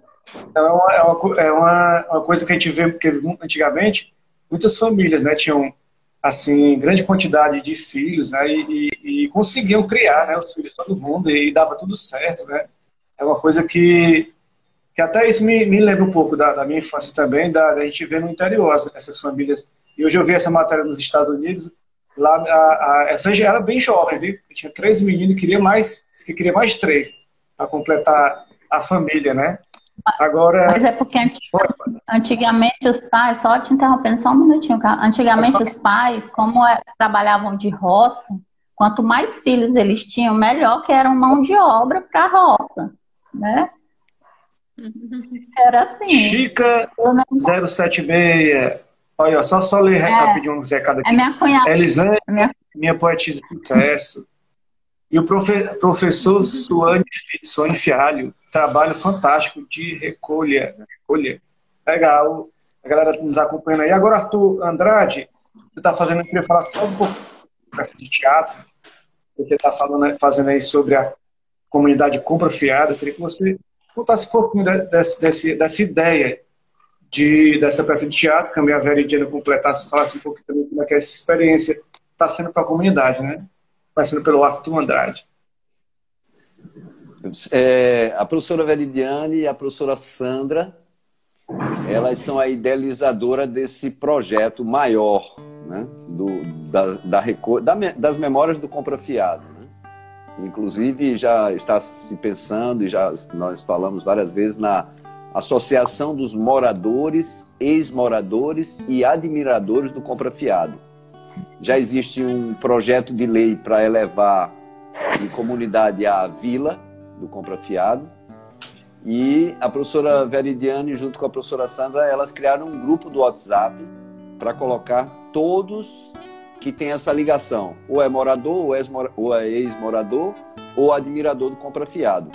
Então é uma, é uma, é uma, uma coisa que a gente vê, porque antigamente muitas famílias né, tinham assim grande quantidade de filhos né, e, e, e conseguiam criar né, os filhos de todo mundo e dava tudo certo. Né? É uma coisa que, que até isso me, me lembra um pouco da, da minha infância também, da, da gente ver no interior essas famílias. E hoje eu vi essa matéria nos Estados Unidos, lá a, a, essa já era bem jovem, viu? tinha três meninos e queria mais, que queria mais três para completar a família, né? Agora. Mas é porque antigamente os pais, só te interrompendo só um minutinho, cara. Antigamente os pais, como é, trabalhavam de roça, quanto mais filhos eles tinham, melhor que eram mão de obra para a roça, né? Era assim. Chica 076. Olha, só, só ler é, rapidinho um recado aqui. É minha cunhada. Elisane, é minha... minha poetisa de sucesso. E o profe professor Suane, Suane Fialho, trabalho fantástico de recolha. recolha. Legal. A galera nos acompanhando aí. Agora, Arthur Andrade, você está fazendo, eu queria falar só um pouco de teatro. Você está fazendo aí sobre a comunidade compra fiada. Eu queria que você contasse um pouquinho dessa, dessa, dessa ideia de, dessa peça de teatro, que a Veridiana completasse, falasse um pouquinho também como é que essa experiência está sendo para a comunidade, né? Passando pelo Arthur Andrade. É, a professora Veridiane e a professora Sandra, elas são a idealizadora desse projeto maior, né? Do, da, da, da, das memórias do Compra Fiado. Né? Inclusive, já está se pensando, e já nós falamos várias vezes, na Associação dos Moradores, Ex-Moradores e Admiradores do Compra Fiado. Já existe um projeto de lei para elevar em comunidade a vila, do Compra Fiado. E a professora Veridiane, junto com a professora Sandra, elas criaram um grupo do WhatsApp para colocar todos que têm essa ligação. Ou é morador, ou é ex-morador, ou admirador do Compra Fiado.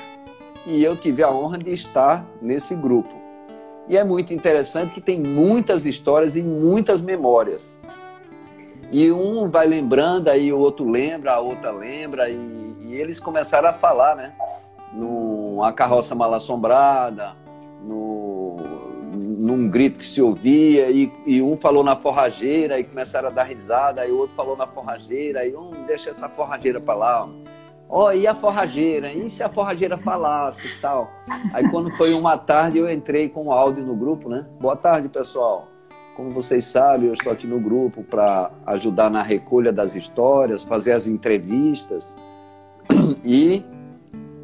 E eu tive a honra de estar nesse grupo. E é muito interessante que tem muitas histórias e muitas memórias. E um vai lembrando, aí o outro lembra, a outra lembra, e, e eles começaram a falar, né? numa carroça mal assombrada, no, num grito que se ouvia, e, e, um falou na forrageira e começaram a dar risada, e o outro falou na forrageira, e um deixa essa forrageira para lá. Ó, oh, e a forrageira? E se a forrageira falasse e tal? Aí quando foi uma tarde eu entrei com o áudio no grupo, né? Boa tarde, pessoal. Como vocês sabem, eu estou aqui no grupo para ajudar na recolha das histórias, fazer as entrevistas. E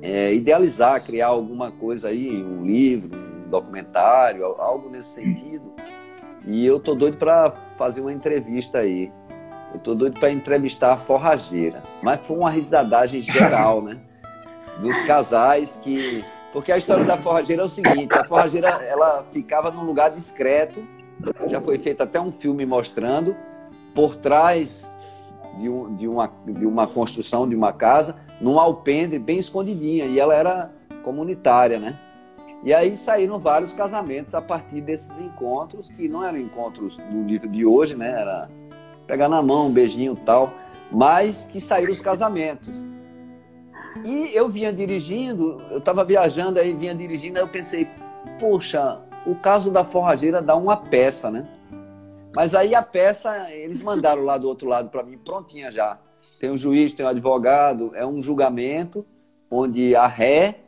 é, idealizar, criar alguma coisa aí, um livro, um documentário, algo nesse sentido. E eu tô doido para fazer uma entrevista aí. Eu tô doido para entrevistar a forrageira. Mas foi uma risadagem geral, né? Dos casais que. Porque a história da forrageira é o seguinte: a forrageira ela ficava num lugar discreto. Já foi feito até um filme mostrando por trás de, um, de, uma, de uma construção de uma casa num alpendre bem escondidinha, e ela era comunitária, né? E aí saíram vários casamentos a partir desses encontros, que não eram encontros no nível de hoje, né? Era pegar na mão, um beijinho tal, mas que saíram os casamentos. E eu vinha dirigindo, eu estava viajando, aí vinha dirigindo, aí eu pensei, poxa, o caso da forrageira dá uma peça, né? Mas aí a peça, eles mandaram lá do outro lado para mim, prontinha já. Tem um juiz, tem um advogado, é um julgamento onde a ré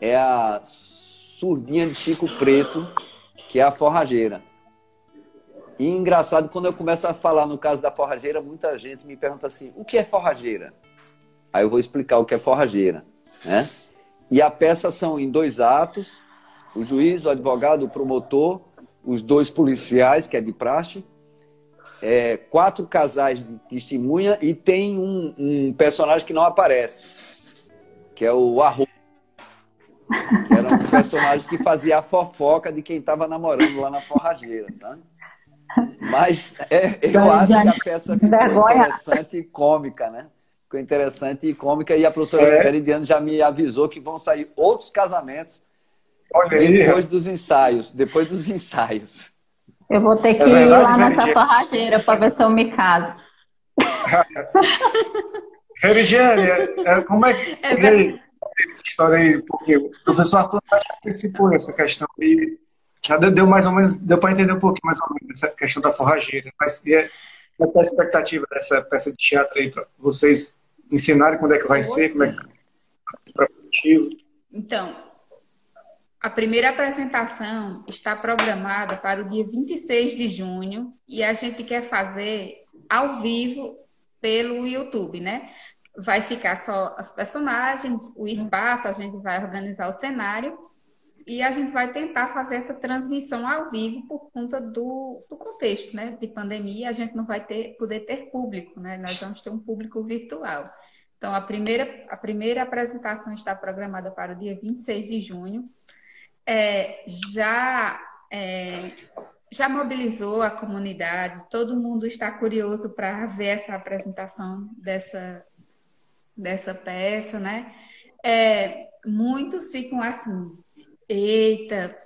é a surdinha de Chico Preto, que é a forrageira. E engraçado, quando eu começo a falar no caso da forrageira, muita gente me pergunta assim: o que é forrageira? Aí eu vou explicar o que é forrageira. Né? E a peça são em dois atos: o juiz, o advogado, o promotor, os dois policiais, que é de praxe, é, quatro casais de testemunha e tem um, um, personagem que não aparece, que é o Arroz. Era um personagem que fazia a fofoca de quem estava namorando lá na forrageira, sabe? Mas é, eu acho que a peça ficou interessante e cômica, né? Ficou interessante e cômica. E a professora é. Veridiano já me avisou que vão sair outros casamentos Olha depois aí. dos ensaios. Depois dos ensaios. Eu vou ter é que é verdade, ir lá nessa forrageira para ver se eu me caso. Veridiane, é, como é que. É essa história aí, porque o professor Arthur antecipou essa questão e já deu mais ou menos, deu para entender um pouquinho mais ou menos essa questão da forrageira. Mas e é, qual é a expectativa dessa peça de teatro aí para vocês ensinarem quando é que vai ser, como é que é Então, a primeira apresentação está programada para o dia 26 de junho e a gente quer fazer ao vivo pelo YouTube, né? Vai ficar só as personagens, o espaço, a gente vai organizar o cenário e a gente vai tentar fazer essa transmissão ao vivo por conta do, do contexto, né? De pandemia, a gente não vai ter, poder ter público, né? Nós vamos ter um público virtual. Então, a primeira, a primeira apresentação está programada para o dia 26 de junho. É, já, é, já mobilizou a comunidade, todo mundo está curioso para ver essa apresentação dessa, dessa peça, né? É, muitos ficam assim, eita,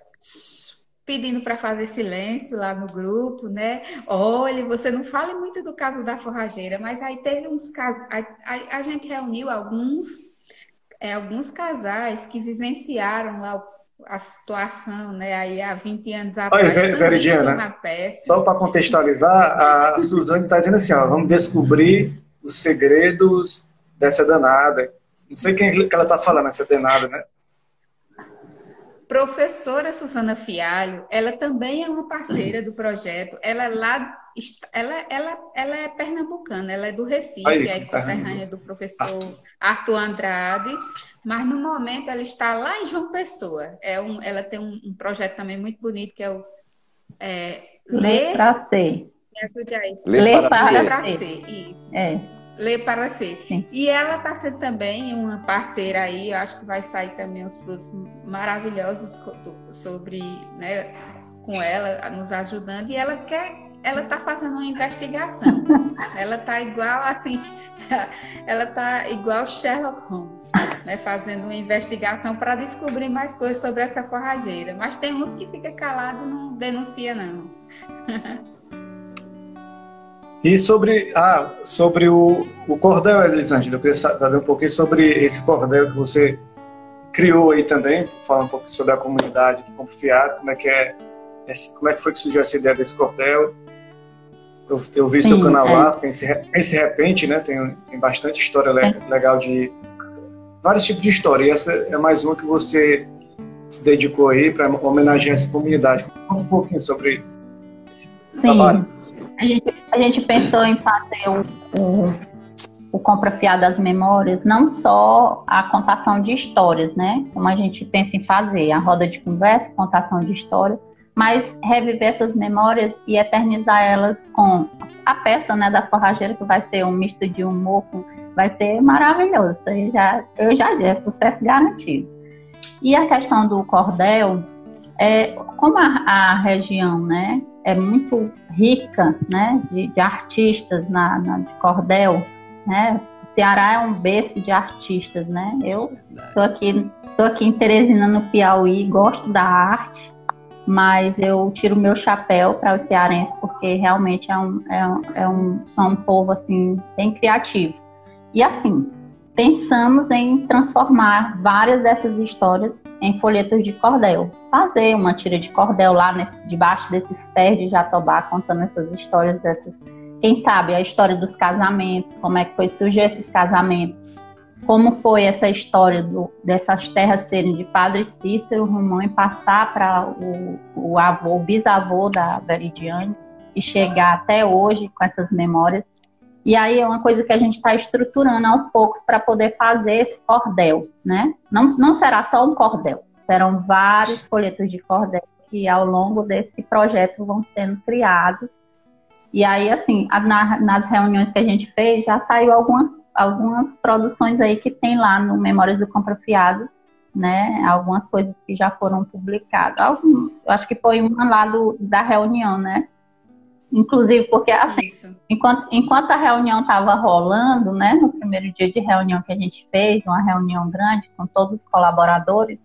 pedindo para fazer silêncio lá no grupo, né? Olha, você não fale muito do caso da forrageira, mas aí teve uns casos, a, a, a gente reuniu alguns, é, alguns casais que vivenciaram lá a situação, né? Aí há 20 anos atrás. Olha, Veridiana, só para contextualizar, a Suzane está dizendo assim, ó, vamos descobrir os segredos dessa danada. Não sei quem que ela está falando, essa danada, né? Professora Susana Fialho, ela também é uma parceira do projeto. Ela é lá, ela, ela, ela é pernambucana, ela é do Recife, Aí, é conterrânea do professor Arthur Andrade, mas no momento ela está lá em João Pessoa. É um, ela tem um, um projeto também muito bonito que é o é, Ler para Ser. Ler para, para ser. Isso. É. Lê para ser. Sim. E ela está sendo também uma parceira aí, eu acho que vai sair também os frutos maravilhosos sobre, né, com ela nos ajudando. E ela quer, ela está fazendo uma investigação. ela está igual assim, ela está igual Sherlock Holmes, né, fazendo uma investigação para descobrir mais coisas sobre essa forrageira. Mas tem uns que fica calado, não denuncia não. E sobre, ah, sobre o, o cordel, Elisângela, eu queria saber um pouquinho sobre esse cordel que você criou aí também, falar um pouco sobre a comunidade de Confiado, como é que é, como é que foi que surgiu essa ideia desse cordel. Eu, eu vi Sim, seu canal é. lá, Pense Repente, né? Tem, tem bastante história é. legal de vários tipos de história. E essa é mais uma que você se dedicou aí para homenagear essa comunidade. Fala um pouquinho sobre esse Sim. trabalho. A gente, a gente pensou em fazer o, o, o Compra Fiado das Memórias, não só a contação de histórias, né? Como a gente pensa em fazer, a roda de conversa, contação de história, mas reviver essas memórias e eternizar elas com a peça né, da forrageira, que vai ser um misto de humor, vai ser maravilhoso. Eu já, eu já disse, é sucesso garantido. E a questão do cordel, é, como a, a região, né, é muito rica né, de, de artistas na, na, de cordel. Né? O Ceará é um berço de artistas. Né? Eu estou aqui, tô aqui em Teresina, no Piauí, gosto da arte, mas eu tiro meu chapéu para os cearenses porque realmente é um, é, é um, são um povo assim, bem criativo. E assim, pensamos em transformar várias dessas histórias em folhetos de cordel. Fazer uma tira de cordel lá né, debaixo desses pés de jatobá, contando essas histórias dessas. Quem sabe a história dos casamentos, como é que foi surgir esses casamentos, como foi essa história do, dessas terras serem de Padre Cícero Romão e passar para o, o avô, o bisavô da Veridiane e chegar até hoje com essas memórias. E aí é uma coisa que a gente está estruturando aos poucos para poder fazer esse cordel, né? Não, não será só um cordel, serão vários folhetos de cordel que ao longo desse projeto vão sendo criados. E aí, assim, na, nas reuniões que a gente fez, já saiu algumas, algumas produções aí que tem lá no Memórias do Comprofiado, né? Algumas coisas que já foram publicadas. Algum, eu acho que foi uma lá do, da reunião, né? Inclusive, porque assim, enquanto, enquanto a reunião estava rolando, né, no primeiro dia de reunião que a gente fez, uma reunião grande com todos os colaboradores,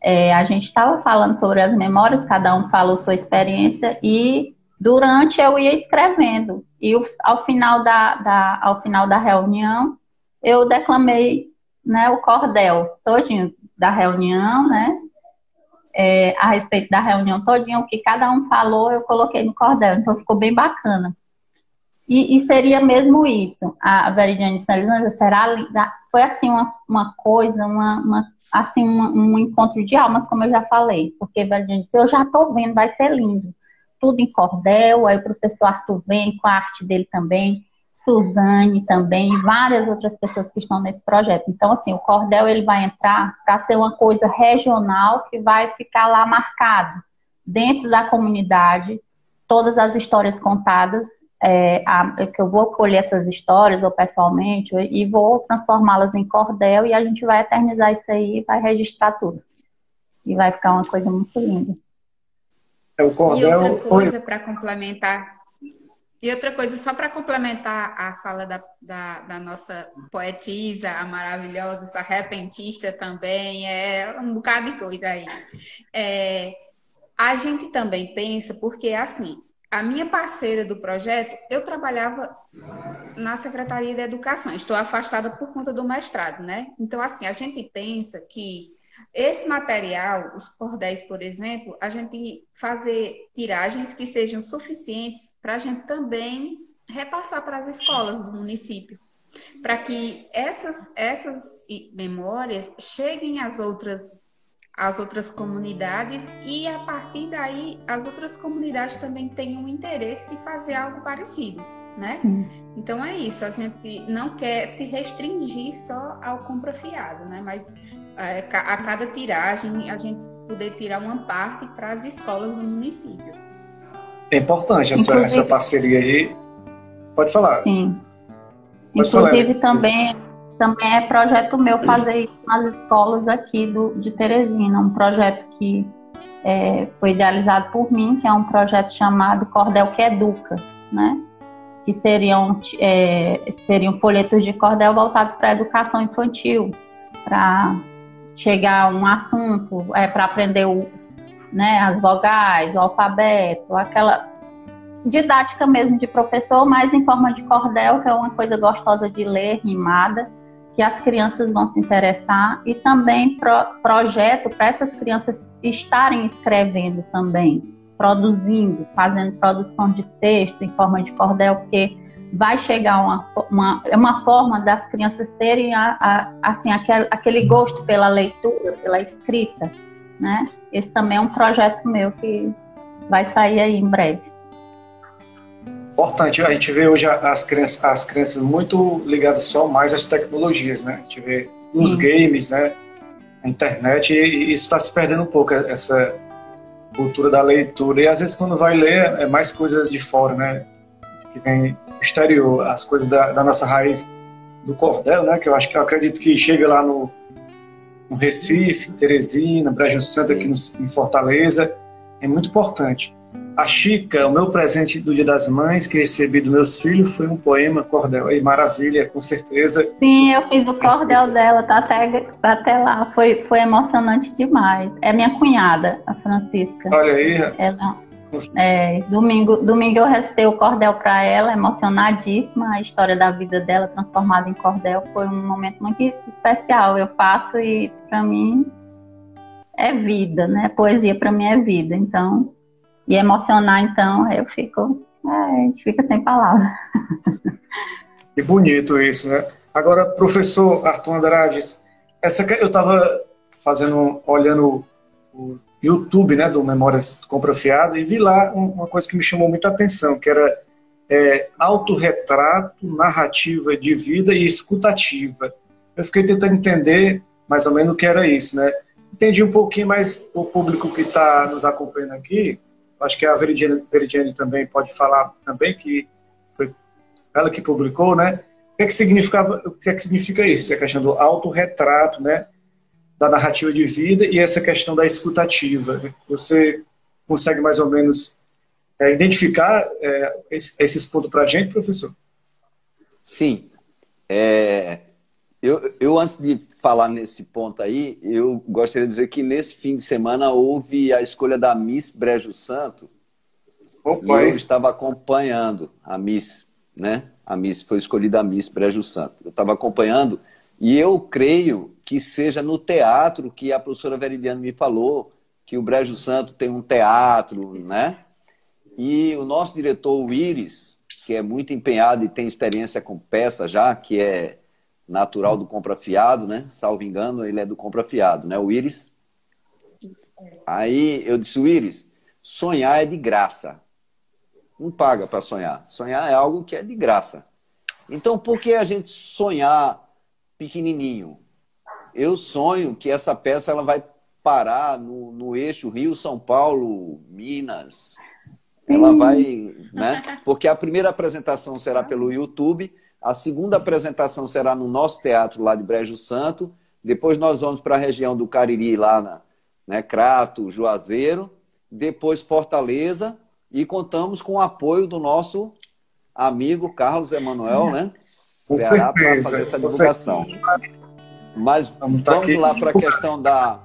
é, a gente estava falando sobre as memórias, cada um falou sua experiência e durante eu ia escrevendo. E ao, final da, da, ao final da reunião, eu declamei né, o cordel todinho da reunião, né? É, a respeito da reunião todinha, o que cada um falou, eu coloquei no cordel, então ficou bem bacana. E, e seria mesmo isso. A Veridiane Sinalizando será foi assim uma, uma coisa, uma, uma assim uma, um encontro de almas, como eu já falei, porque Veridiane disse, eu já estou vendo, vai ser lindo. Tudo em cordel, aí o professor Arthur vem com a arte dele também. Suzane também e várias outras pessoas que estão nesse projeto. Então, assim, o cordel ele vai entrar para ser uma coisa regional que vai ficar lá marcado dentro da comunidade, todas as histórias contadas, é, a, que eu vou colher essas histórias ou pessoalmente e vou transformá-las em cordel e a gente vai eternizar isso aí e vai registrar tudo. E vai ficar uma coisa muito linda. É o cordel. E outra coisa para complementar e outra coisa, só para complementar a fala da, da, da, nossa poetisa, a maravilhosa, essa repentista também, é um bocado de coisa aí. É, a gente também pensa, porque assim, a minha parceira do projeto, eu trabalhava na Secretaria de Educação, estou afastada por conta do mestrado, né? Então, assim, a gente pensa que esse material, os cordéis, por exemplo, a gente fazer tiragens que sejam suficientes para a gente também repassar para as escolas do município, para que essas, essas memórias cheguem às outras às outras comunidades e a partir daí as outras comunidades também tenham interesse de fazer algo parecido, né? Então é isso, a gente não quer se restringir só ao compra fiado, né? Mas é, a cada tiragem a gente poder tirar uma parte para as escolas do município. É importante essa, essa parceria aí. Pode falar. Sim. Pode Inclusive falar. também também é projeto meu fazer isso nas escolas aqui do, de Teresina, um projeto que é, foi idealizado por mim, que é um projeto chamado Cordel que Educa, né? Que seriam, é, seriam folhetos de cordel voltados para a educação infantil, para chegar um assunto, é, para aprender o, né, as vogais, o alfabeto, aquela didática mesmo de professor, mas em forma de cordel, que é uma coisa gostosa de ler, rimada, que as crianças vão se interessar, e também pro, projeto para essas crianças estarem escrevendo também, produzindo, fazendo produção de texto em forma de cordel, porque vai chegar uma, uma, uma forma das crianças terem a, a, assim, aquele, aquele gosto pela leitura, pela escrita, né? Esse também é um projeto meu que vai sair aí em breve. Importante, a gente vê hoje as crianças, as crianças muito ligadas só mais às tecnologias, né? A gente vê nos games, né? A internet, e isso está se perdendo um pouco, essa cultura da leitura. E às vezes quando vai ler, é mais coisas de fora, né? Que vem exterior, as coisas da, da, nossa raiz do cordel, né? Que eu acho que eu acredito que chega lá no, no Recife, Teresina, Brejo Santo aqui no, em Fortaleza, é muito importante. A Chica, o meu presente do Dia das Mães que recebi dos meus filhos foi um poema cordel. Aí, maravilha, com certeza. Sim, eu fiz o cordel dela, tá até, tá até lá. Foi, foi emocionante demais. É minha cunhada, a Francisca. Olha aí. Ela, É, domingo, domingo eu recitei o cordel para ela, emocionadíssima. A história da vida dela transformada em cordel foi um momento muito especial. Eu faço e para mim é vida, né? Poesia para mim é vida. Então, e emocionar, então, eu fico, é, a gente fica sem palavras. Que bonito isso, né? Agora, professor Arthur Andrades, essa eu estava fazendo, olhando o YouTube, né, do Memórias Compra Fiado, e vi lá uma coisa que me chamou muita atenção, que era é, autorretrato, narrativa de vida e escutativa. Eu fiquei tentando entender mais ou menos o que era isso, né? Entendi um pouquinho, mas o público que está nos acompanhando aqui, acho que a Veridiane, Veridiane também pode falar também, que foi ela que publicou, né? O que é que, significava, o que, é que significa isso? A questão do autorretrato, né? Da narrativa de vida e essa questão da escutativa. Você consegue mais ou menos é, identificar é, esses pontos para a gente, professor? Sim. É, eu, eu, antes de falar nesse ponto aí, eu gostaria de dizer que nesse fim de semana houve a escolha da Miss Brejo Santo. Opa, e eu estava acompanhando a Miss, né? A Miss foi escolhida a Miss Brejo Santo. Eu estava acompanhando e eu creio que seja no teatro que a professora Veridiana me falou, que o Brejo Santo tem um teatro, né? E o nosso diretor, o Iris, que é muito empenhado e tem experiência com peça já, que é natural do Compra Fiado, né? Salvo engano, ele é do Compra Fiado, né? O Iris. Aí eu disse, Iris, sonhar é de graça. Não paga para sonhar. Sonhar é algo que é de graça. Então, por que a gente sonhar pequenininho. Eu sonho que essa peça ela vai parar no, no eixo Rio, São Paulo, Minas. Ela vai, né? Porque a primeira apresentação será pelo YouTube, a segunda apresentação será no nosso teatro lá de Brejo Santo. Depois nós vamos para a região do Cariri, lá na né, Crato, Juazeiro. Depois Fortaleza. E contamos com o apoio do nosso amigo Carlos Emanuel, né? Com Ceará para fazer essa divulgação. Mas vamos, vamos lá para a questão da,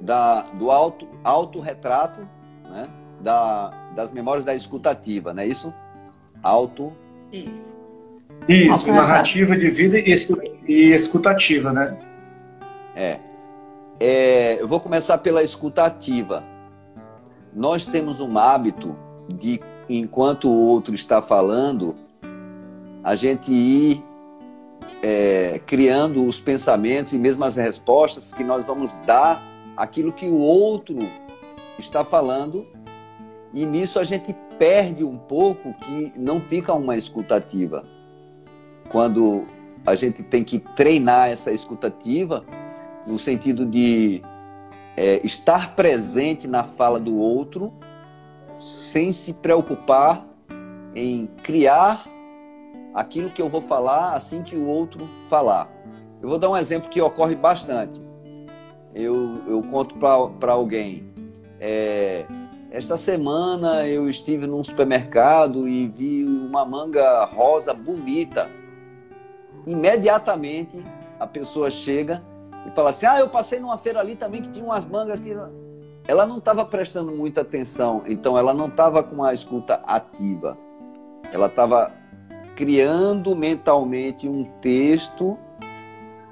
da, do auto, autorretrato, né? da, das memórias da escutativa, não é isso? Auto. Isso. Isso, narrativa de vida e escutativa, né? É. é. Eu vou começar pela escutativa. Nós temos um hábito de, enquanto o outro está falando, a gente ir é, criando os pensamentos e mesmo as respostas que nós vamos dar aquilo que o outro está falando e nisso a gente perde um pouco que não fica uma escutativa. Quando a gente tem que treinar essa escutativa no sentido de é, estar presente na fala do outro sem se preocupar em criar aquilo que eu vou falar assim que o outro falar. Eu vou dar um exemplo que ocorre bastante. Eu, eu conto para alguém. É, esta semana eu estive num supermercado e vi uma manga rosa bonita. Imediatamente a pessoa chega e fala assim: Ah, eu passei numa feira ali também que tinha umas mangas que. Ela não estava prestando muita atenção, então ela não estava com a escuta ativa. Ela estava criando mentalmente um texto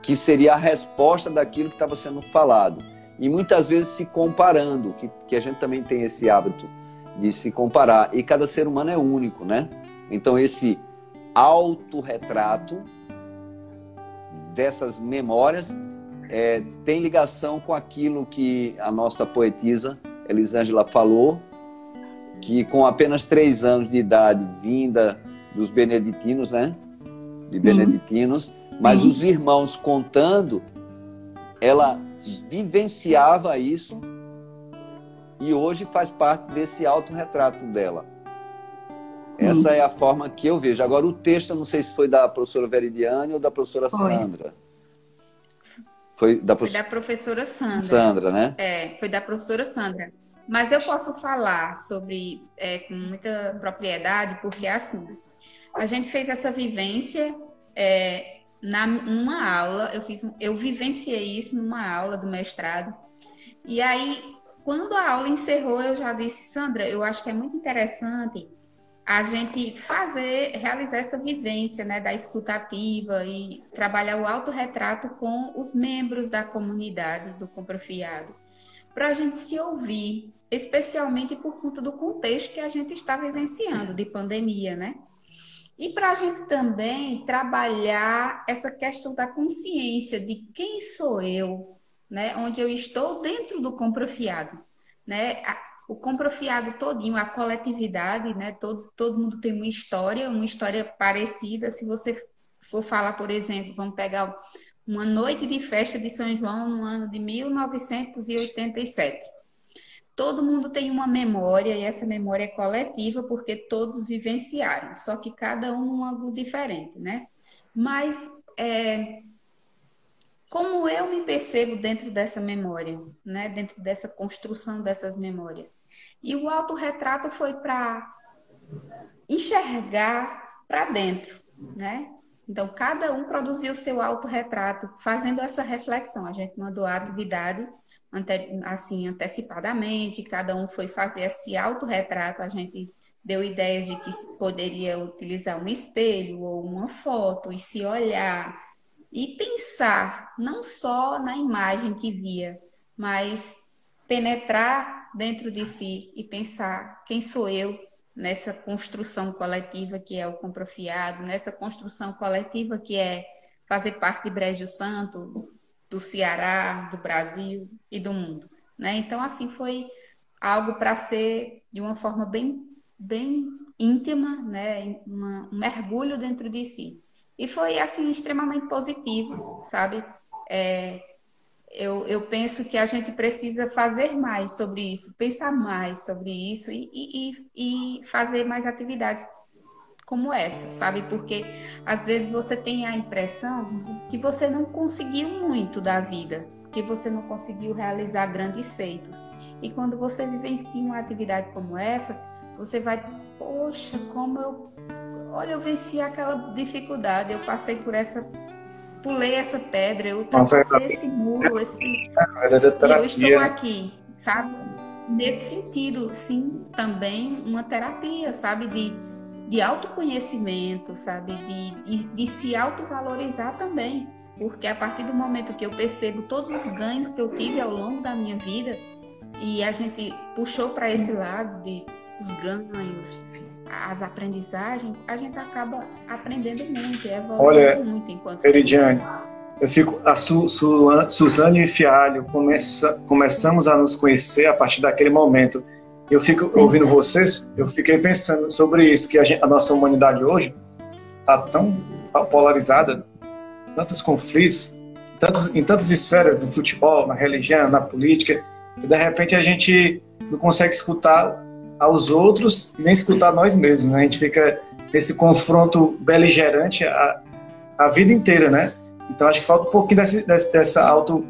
que seria a resposta daquilo que estava sendo falado. E muitas vezes se comparando, que, que a gente também tem esse hábito de se comparar. E cada ser humano é único, né? Então, esse autorretrato dessas memórias é, tem ligação com aquilo que a nossa poetisa Elisângela falou, que com apenas três anos de idade, vinda dos beneditinos, né? De beneditinos, mas os irmãos contando, ela vivenciava isso e hoje faz parte desse autorretrato dela. Essa é a forma que eu vejo. Agora, o texto, eu não sei se foi da professora Veridiane ou da professora foi. Sandra. Foi da, foi da professora Sandra. Sandra, né? É, foi da professora Sandra. Mas eu posso falar sobre é, com muita propriedade, porque é assim, a gente fez essa vivência é, na, numa aula, eu, fiz, eu vivenciei isso numa aula do mestrado. E aí, quando a aula encerrou, eu já disse, Sandra, eu acho que é muito interessante a gente fazer, realizar essa vivência né, da escutativa e trabalhar o autorretrato com os membros da comunidade do Comprofiado, para a gente se ouvir, especialmente por conta do contexto que a gente está vivenciando de pandemia, né? E para a gente também trabalhar essa questão da consciência de quem sou eu, né? Onde eu estou dentro do Comprofiado, né? o comprofiado todinho, a coletividade, né? Todo, todo mundo tem uma história, uma história parecida. Se você for falar, por exemplo, vamos pegar uma noite de festa de São João no ano de 1987. Todo mundo tem uma memória e essa memória é coletiva porque todos vivenciaram, só que cada um num ângulo diferente, né? Mas é, como eu me percebo dentro dessa memória, né? dentro dessa construção dessas memórias. E o autorretrato foi para enxergar para dentro, né? Então, cada um produziu o seu autorretrato, fazendo essa reflexão. A gente mandou a atividade assim, antecipadamente, cada um foi fazer esse autorretrato, a gente deu ideias de que poderia utilizar um espelho ou uma foto e se olhar e pensar não só na imagem que via, mas penetrar dentro de si e pensar quem sou eu nessa construção coletiva que é o comprofiado, nessa construção coletiva que é fazer parte de Brejo Santo, do Ceará, do Brasil e do mundo. Né? Então, assim, foi algo para ser de uma forma bem, bem íntima, né? Uma, um mergulho dentro de si. E foi, assim, extremamente positivo, sabe? É, eu, eu penso que a gente precisa fazer mais sobre isso, pensar mais sobre isso e, e, e fazer mais atividades como essa, sabe? Porque às vezes você tem a impressão que você não conseguiu muito da vida, que você não conseguiu realizar grandes feitos. E quando você vivencia uma atividade como essa, você vai, poxa, como eu Olha, eu venci aquela dificuldade, eu passei por essa, pulei essa pedra, eu ultrapassei esse muro, esse. E eu estou aqui, sabe? Nesse sentido, sim, também uma terapia, sabe? De, de autoconhecimento, sabe? De, de, de se autovalorizar também. Porque a partir do momento que eu percebo todos os ganhos que eu tive ao longo da minha vida, e a gente puxou para esse lado de os ganhos, as aprendizagens, a gente acaba aprendendo muito, evoluindo Olha, muito enquanto Eridiane, eu fico a Su, Su, Suzane e Fialho começa, começamos a nos conhecer a partir daquele momento. Eu fico ouvindo vocês, eu fiquei pensando sobre isso que a, gente, a nossa humanidade hoje está tão polarizada, tantos conflitos, tantos, em tantas esferas no futebol, na religião, na política, que de repente a gente não consegue escutar aos outros e nem escutar nós mesmos. Né? A gente fica nesse confronto beligerante a, a vida inteira, né? Então acho que falta um pouquinho desse, desse, dessa auto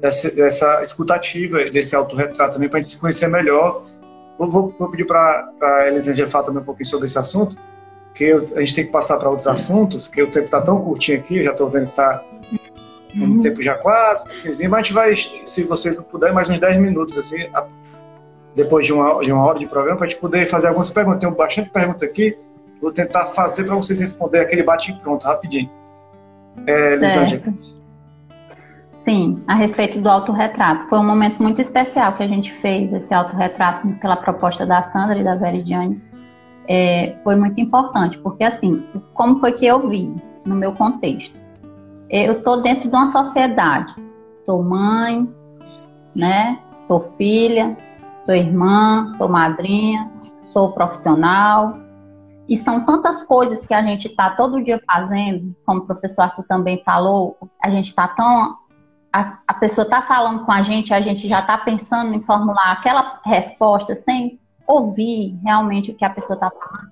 dessa, dessa escutativa, desse autorretrato também para a gente se conhecer melhor. Vou, vou, vou pedir para a Elisângela falar também um pouquinho sobre esse assunto, que eu, a gente tem que passar para outros assuntos, que o tempo está tão curtinho aqui, já estou vendo que está uhum. o tempo já quase, finzinho, mas a gente vai, se vocês não puderem, mais uns 10 minutos, assim, depois de uma, de uma hora de programa, para a gente poder fazer algumas perguntas. Tem bastante pergunta aqui, vou tentar fazer para vocês responder aquele bate pronto, rapidinho. É, Sim, a respeito do autorretrato. Foi um momento muito especial que a gente fez esse autorretrato pela proposta da Sandra e da Veridiane. É, foi muito importante, porque assim, como foi que eu vi no meu contexto? Eu estou dentro de uma sociedade, sou mãe, né? Sou filha, sou irmã, sou madrinha, sou profissional. E são tantas coisas que a gente está todo dia fazendo, como o professor Arthur também falou, a gente está tão. A, a pessoa está falando com a gente, a gente já está pensando em formular aquela resposta sem ouvir realmente o que a pessoa está falando.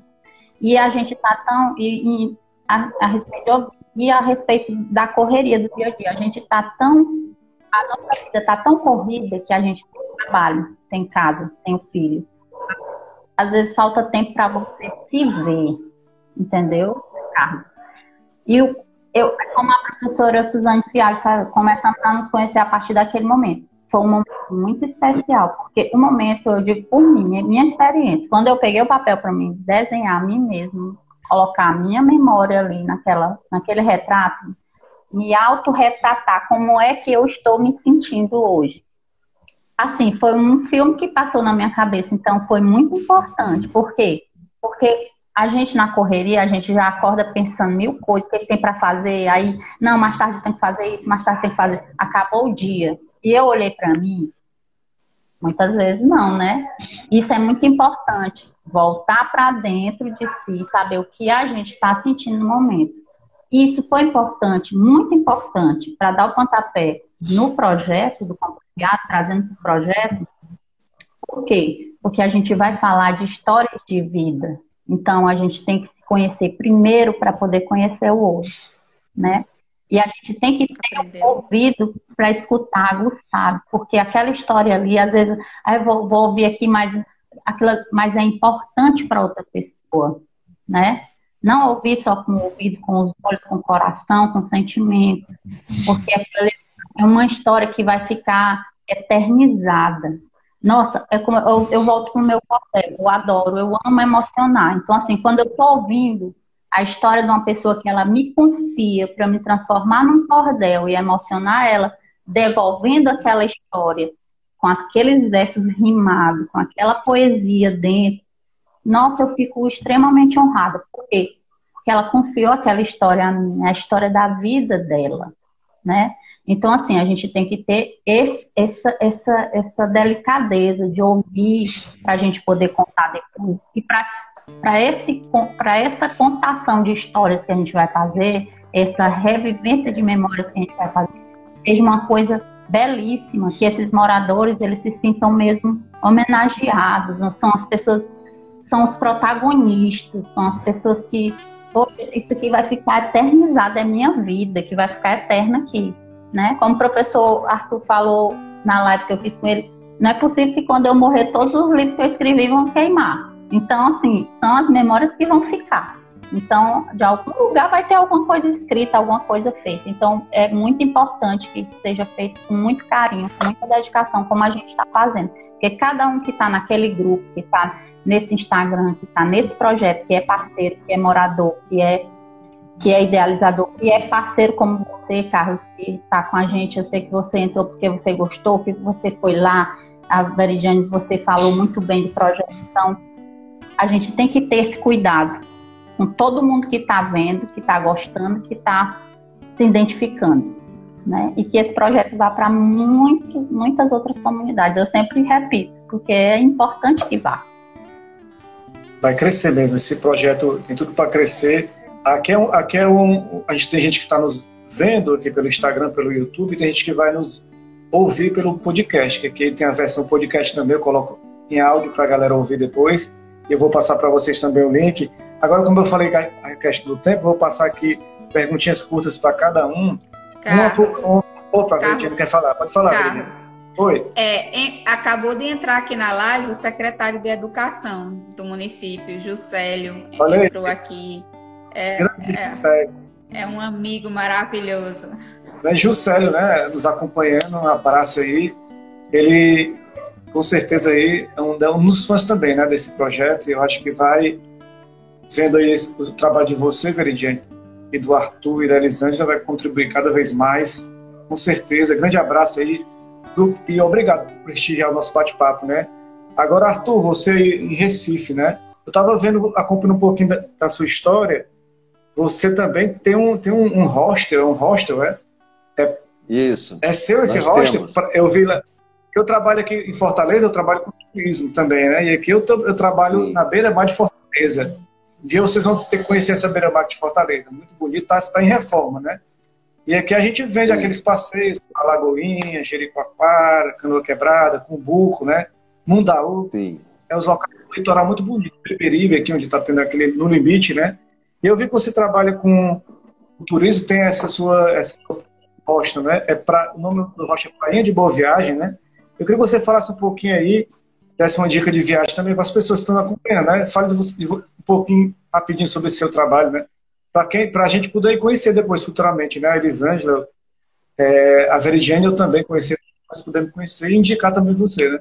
E a gente está tão. E, e a, a, respeito de, e a respeito da correria do dia a dia, a gente está tão. A nossa vida está tão corrida que a gente trabalho, tem casa, tem filho. Às vezes falta tempo para você se ver, entendeu, Carlos? E eu, eu, como a professora Suzane Fialho começamos a nos conhecer a partir daquele momento. foi um momento muito especial, porque o momento, eu digo por mim, minha experiência, quando eu peguei o papel para mim desenhar a mim mesmo, colocar a minha memória ali naquela, naquele retrato, me autorretratar como é que eu estou me sentindo hoje. Assim, foi um filme que passou na minha cabeça, então foi muito importante. Por quê? Porque a gente na correria, a gente já acorda pensando mil coisas, o que, tem para fazer, aí, não, mais tarde tem que fazer isso, mais tarde tem que fazer. Acabou o dia. E eu olhei para mim, muitas vezes não, né? Isso é muito importante. Voltar para dentro de si, saber o que a gente está sentindo no momento. Isso foi importante, muito importante, para dar o pontapé no projeto do compartilhado, trazendo para o projeto. Por quê? Porque a gente vai falar de histórias de vida. Então, a gente tem que se conhecer primeiro para poder conhecer o outro, né? E a gente tem que ter um ouvido para escutar, gostar, porque aquela história ali, às vezes, aí eu vou, vou ouvir aqui, mas, aquilo, mas é importante para outra pessoa, né? Não ouvir só com o ouvido, com os olhos, com o coração, com o sentimento, porque é uma história que vai ficar eternizada. Nossa, é como eu, eu volto o meu papel, eu adoro, eu amo emocionar. Então, assim, quando eu estou ouvindo a história de uma pessoa que ela me confia para me transformar num cordel e emocionar ela, devolvendo aquela história com aqueles versos rimados, com aquela poesia dentro, nossa, eu fico extremamente honrada. Por quê? Porque ela confiou aquela história a mim, a história da vida dela, né? Então, assim, a gente tem que ter esse, essa, essa, essa delicadeza de ouvir para a gente poder contar depois. E para essa contação de histórias que a gente vai fazer, essa revivência de memórias que a gente vai fazer, seja uma coisa belíssima, que esses moradores eles se sintam mesmo homenageados, são as pessoas, são os protagonistas, são as pessoas que isso aqui vai ficar eternizado, é minha vida, que vai ficar eterna aqui, né? Como o professor Arthur falou na live que eu fiz com ele, não é possível que quando eu morrer todos os livros que eu escrevi vão queimar. Então, assim, são as memórias que vão ficar. Então, de algum lugar vai ter alguma coisa escrita, alguma coisa feita. Então, é muito importante que isso seja feito com muito carinho, com muita dedicação, como a gente está fazendo. Porque cada um que está naquele grupo, que está nesse Instagram, que está nesse projeto, que é parceiro, que é morador, que é que é idealizador, que é parceiro como você, Carlos, que está com a gente. Eu sei que você entrou porque você gostou, que você foi lá. A Veridiane, você falou muito bem do projeto. Então, a gente tem que ter esse cuidado com todo mundo que está vendo, que está gostando, que está se identificando. Né? E que esse projeto vá para muitas outras comunidades. Eu sempre repito, porque é importante que vá. Vai crescer mesmo. Esse projeto tem tudo para crescer. Aqui é, um, aqui é um. A gente tem gente que está nos vendo aqui pelo Instagram, pelo YouTube, tem gente que vai nos ouvir pelo podcast, que aqui tem a versão podcast também, eu coloco em áudio para a galera ouvir depois. Eu vou passar para vocês também o link. Agora, como eu falei a questão do tempo, vou passar aqui perguntinhas curtas para cada um. Carlos, uma por... Opa, Carlos, quer falar? Pode falar, Carlos. Oi. É, acabou de entrar aqui na live o secretário de Educação do município, Juscelio, Olha entrou aqui. É, é, é, um amigo maravilhoso. É Juscelio, né? Nos acompanhando, um abraço aí. Ele com certeza aí é um, um dos fãs também, né, desse projeto. E eu acho que vai vendo aí esse, o trabalho de você, Veridiane, e do Arthur e da Elisângela, vai contribuir cada vez mais, com certeza. Grande abraço aí e obrigado por prestigiar o nosso bate-papo, né? Agora, Arthur, você em Recife, né? Eu estava vendo, acompanhando um pouquinho da, da, sua história. Você também tem um, tem um, um hostel, um hostel, é? é Isso. É seu esse hostel? Temos. Eu vi lá, eu trabalho aqui em Fortaleza, eu trabalho com turismo também, né? E aqui eu, eu trabalho Sim. na beira-mar de Fortaleza. Um dia vocês vão ter que conhecer essa beira-mar de Fortaleza. Muito bonito, está tá em reforma, né? E aqui a gente vende Sim. aqueles passeios, Alagoinha, Jericoacoara, Canoa Quebrada, Cumbuco, né? Mundaú. Sim. É os locais do litoral muito bonito. Peperibe, aqui onde está tendo aquele no limite, né? E eu vi que você trabalha com o turismo, tem essa sua essa rocha, né? É pra, o nome do rocha é Prainha de Boa Viagem, né? Eu queria que você falasse um pouquinho aí, desse uma dica de viagem também para as pessoas que estão acompanhando, né? Fale um pouquinho rapidinho sobre esse seu trabalho, né? Para quem, para a gente poder conhecer depois futuramente, né? A Elisângela, é, a Veridiane eu também conheci nós podemos conhecer e indicar também você, né?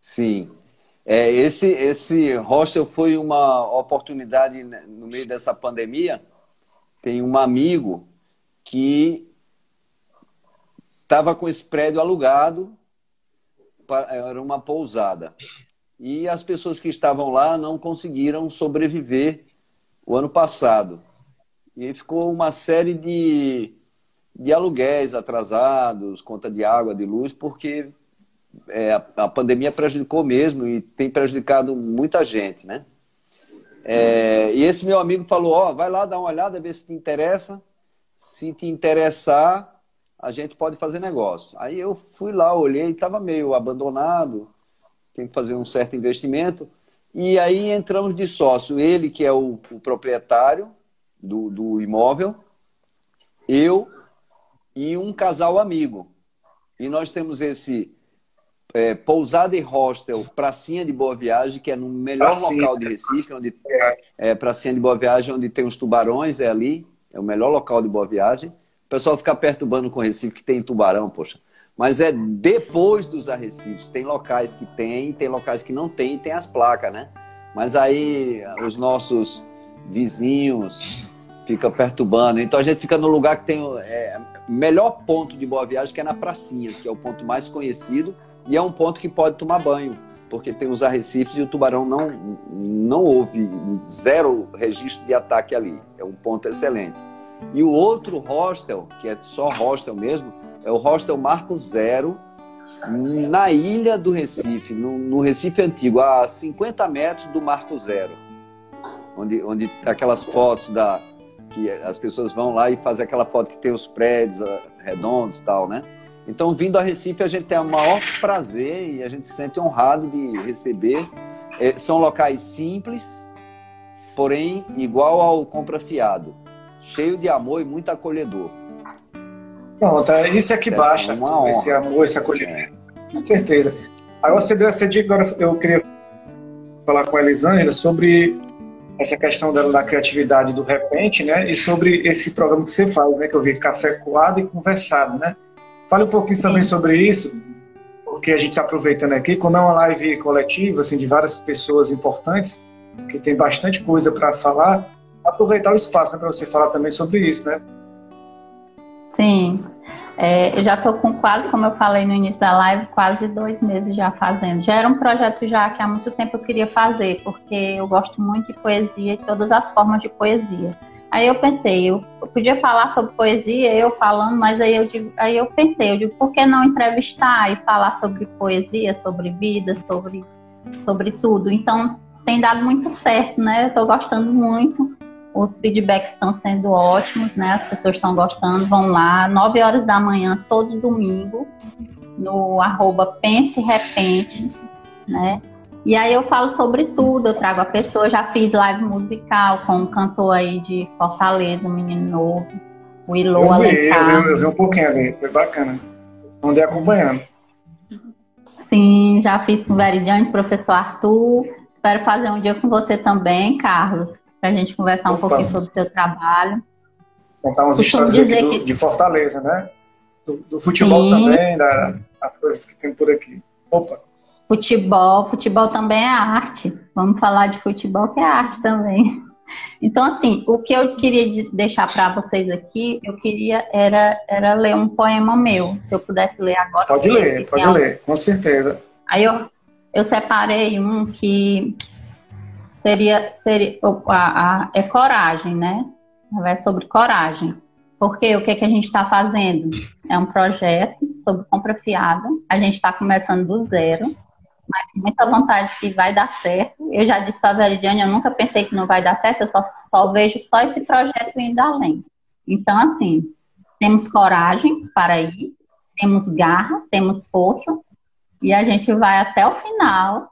Sim. É, esse, esse hostel foi uma oportunidade né, no meio dessa pandemia. Tem um amigo que estava com esse prédio alugado, era uma pousada. E as pessoas que estavam lá não conseguiram sobreviver o ano passado. E ficou uma série de, de aluguéis atrasados, conta de água, de luz, porque é, a, a, pandemia prejudicou mesmo e tem prejudicado muita gente, né? É, e esse meu amigo falou, ó, vai lá dar uma olhada, ver se te interessa. Se te interessar, a gente pode fazer negócio. Aí eu fui lá, olhei, estava meio abandonado, tem que fazer um certo investimento. E aí entramos de sócio, ele que é o, o proprietário do, do imóvel, eu e um casal amigo. E nós temos esse é, pousada e hostel Pracinha de Boa Viagem, que é no melhor Pracinha. local de Recife, onde é, Pracinha de Boa Viagem, onde tem os tubarões, é ali, é o melhor local de Boa Viagem. O pessoal fica perturbando com Recife que tem tubarão, poxa. Mas é depois dos arrecifes. Tem locais que tem, tem locais que não tem, tem as placas, né? Mas aí os nossos vizinhos ficam perturbando. Então a gente fica no lugar que tem é, melhor ponto de Boa Viagem, que é na Pracinha, que é o ponto mais conhecido e é um ponto que pode tomar banho, porque tem os arrecifes e o tubarão não, não houve zero registro de ataque ali. É um ponto excelente. E o outro hostel, que é só hostel mesmo, é o hostel Marco Zero, na ilha do Recife, no, no Recife Antigo, a 50 metros do Marco Zero. Onde, onde aquelas fotos da que as pessoas vão lá e fazem aquela foto que tem os prédios ah, redondos e tal, né? Então, vindo a Recife, a gente tem o maior prazer e a gente se sente honrado de receber. É, são locais simples, porém igual ao Compra Fiado, cheio de amor e muito acolhedor. Pronto, é isso é que baixa, esse amor, esse acolhimento. É. Com certeza. Agora você deu essa dica, agora eu queria falar com a Elisângela sobre essa questão dela da criatividade do repente, né? E sobre esse programa que você faz, né? Que eu vi café coado e conversado, né? Fale um pouquinho também sobre isso, porque a gente está aproveitando aqui, como é uma live coletiva, assim, de várias pessoas importantes, que tem bastante coisa para falar, aproveitar o espaço né, para você falar também sobre isso, né? Sim. É, eu já estou com quase, como eu falei no início da live, quase dois meses já fazendo. Já era um projeto já que há muito tempo eu queria fazer, porque eu gosto muito de poesia e todas as formas de poesia. Aí eu pensei, eu, podia falar sobre poesia, eu falando, mas aí eu, aí eu pensei, eu digo, por que não entrevistar e falar sobre poesia, sobre vida, sobre, sobre tudo? Então tem dado muito certo, né? Eu estou gostando muito. Os feedbacks estão sendo ótimos, né? As pessoas estão gostando, vão lá, 9 horas da manhã, todo domingo, no arroba Pense Repente, né? E aí eu falo sobre tudo, eu trago a pessoa, já fiz live musical com um cantor aí de Fortaleza, um menino novo, o Ilô eu vi, eu vi, eu vi um pouquinho ali, foi bacana. Andei acompanhando. Sim, já fiz com o Veridiane, professor Arthur. Espero fazer um dia com você também, Carlos, para a gente conversar Opa. um pouquinho sobre o seu trabalho. Contar umas histórias aqui do, que... de Fortaleza, né? Do, do futebol Sim. também, das as coisas que tem por aqui. Opa! Futebol, futebol também é arte. Vamos falar de futebol, que é arte também. Então, assim, o que eu queria deixar para vocês aqui, eu queria era, era ler um poema meu, se eu pudesse ler agora. Pode ler, pode ler, com certeza. Aí eu, eu separei um que seria, seria a, a, é coragem, né? É sobre coragem. Porque o que, que a gente está fazendo? É um projeto sobre compra fiada. A gente está começando do zero mas muita vontade que vai dar certo. Eu já disse para a Veridiane, eu nunca pensei que não vai dar certo, eu só, só vejo só esse projeto indo além. Então, assim, temos coragem para ir, temos garra, temos força, e a gente vai até o final,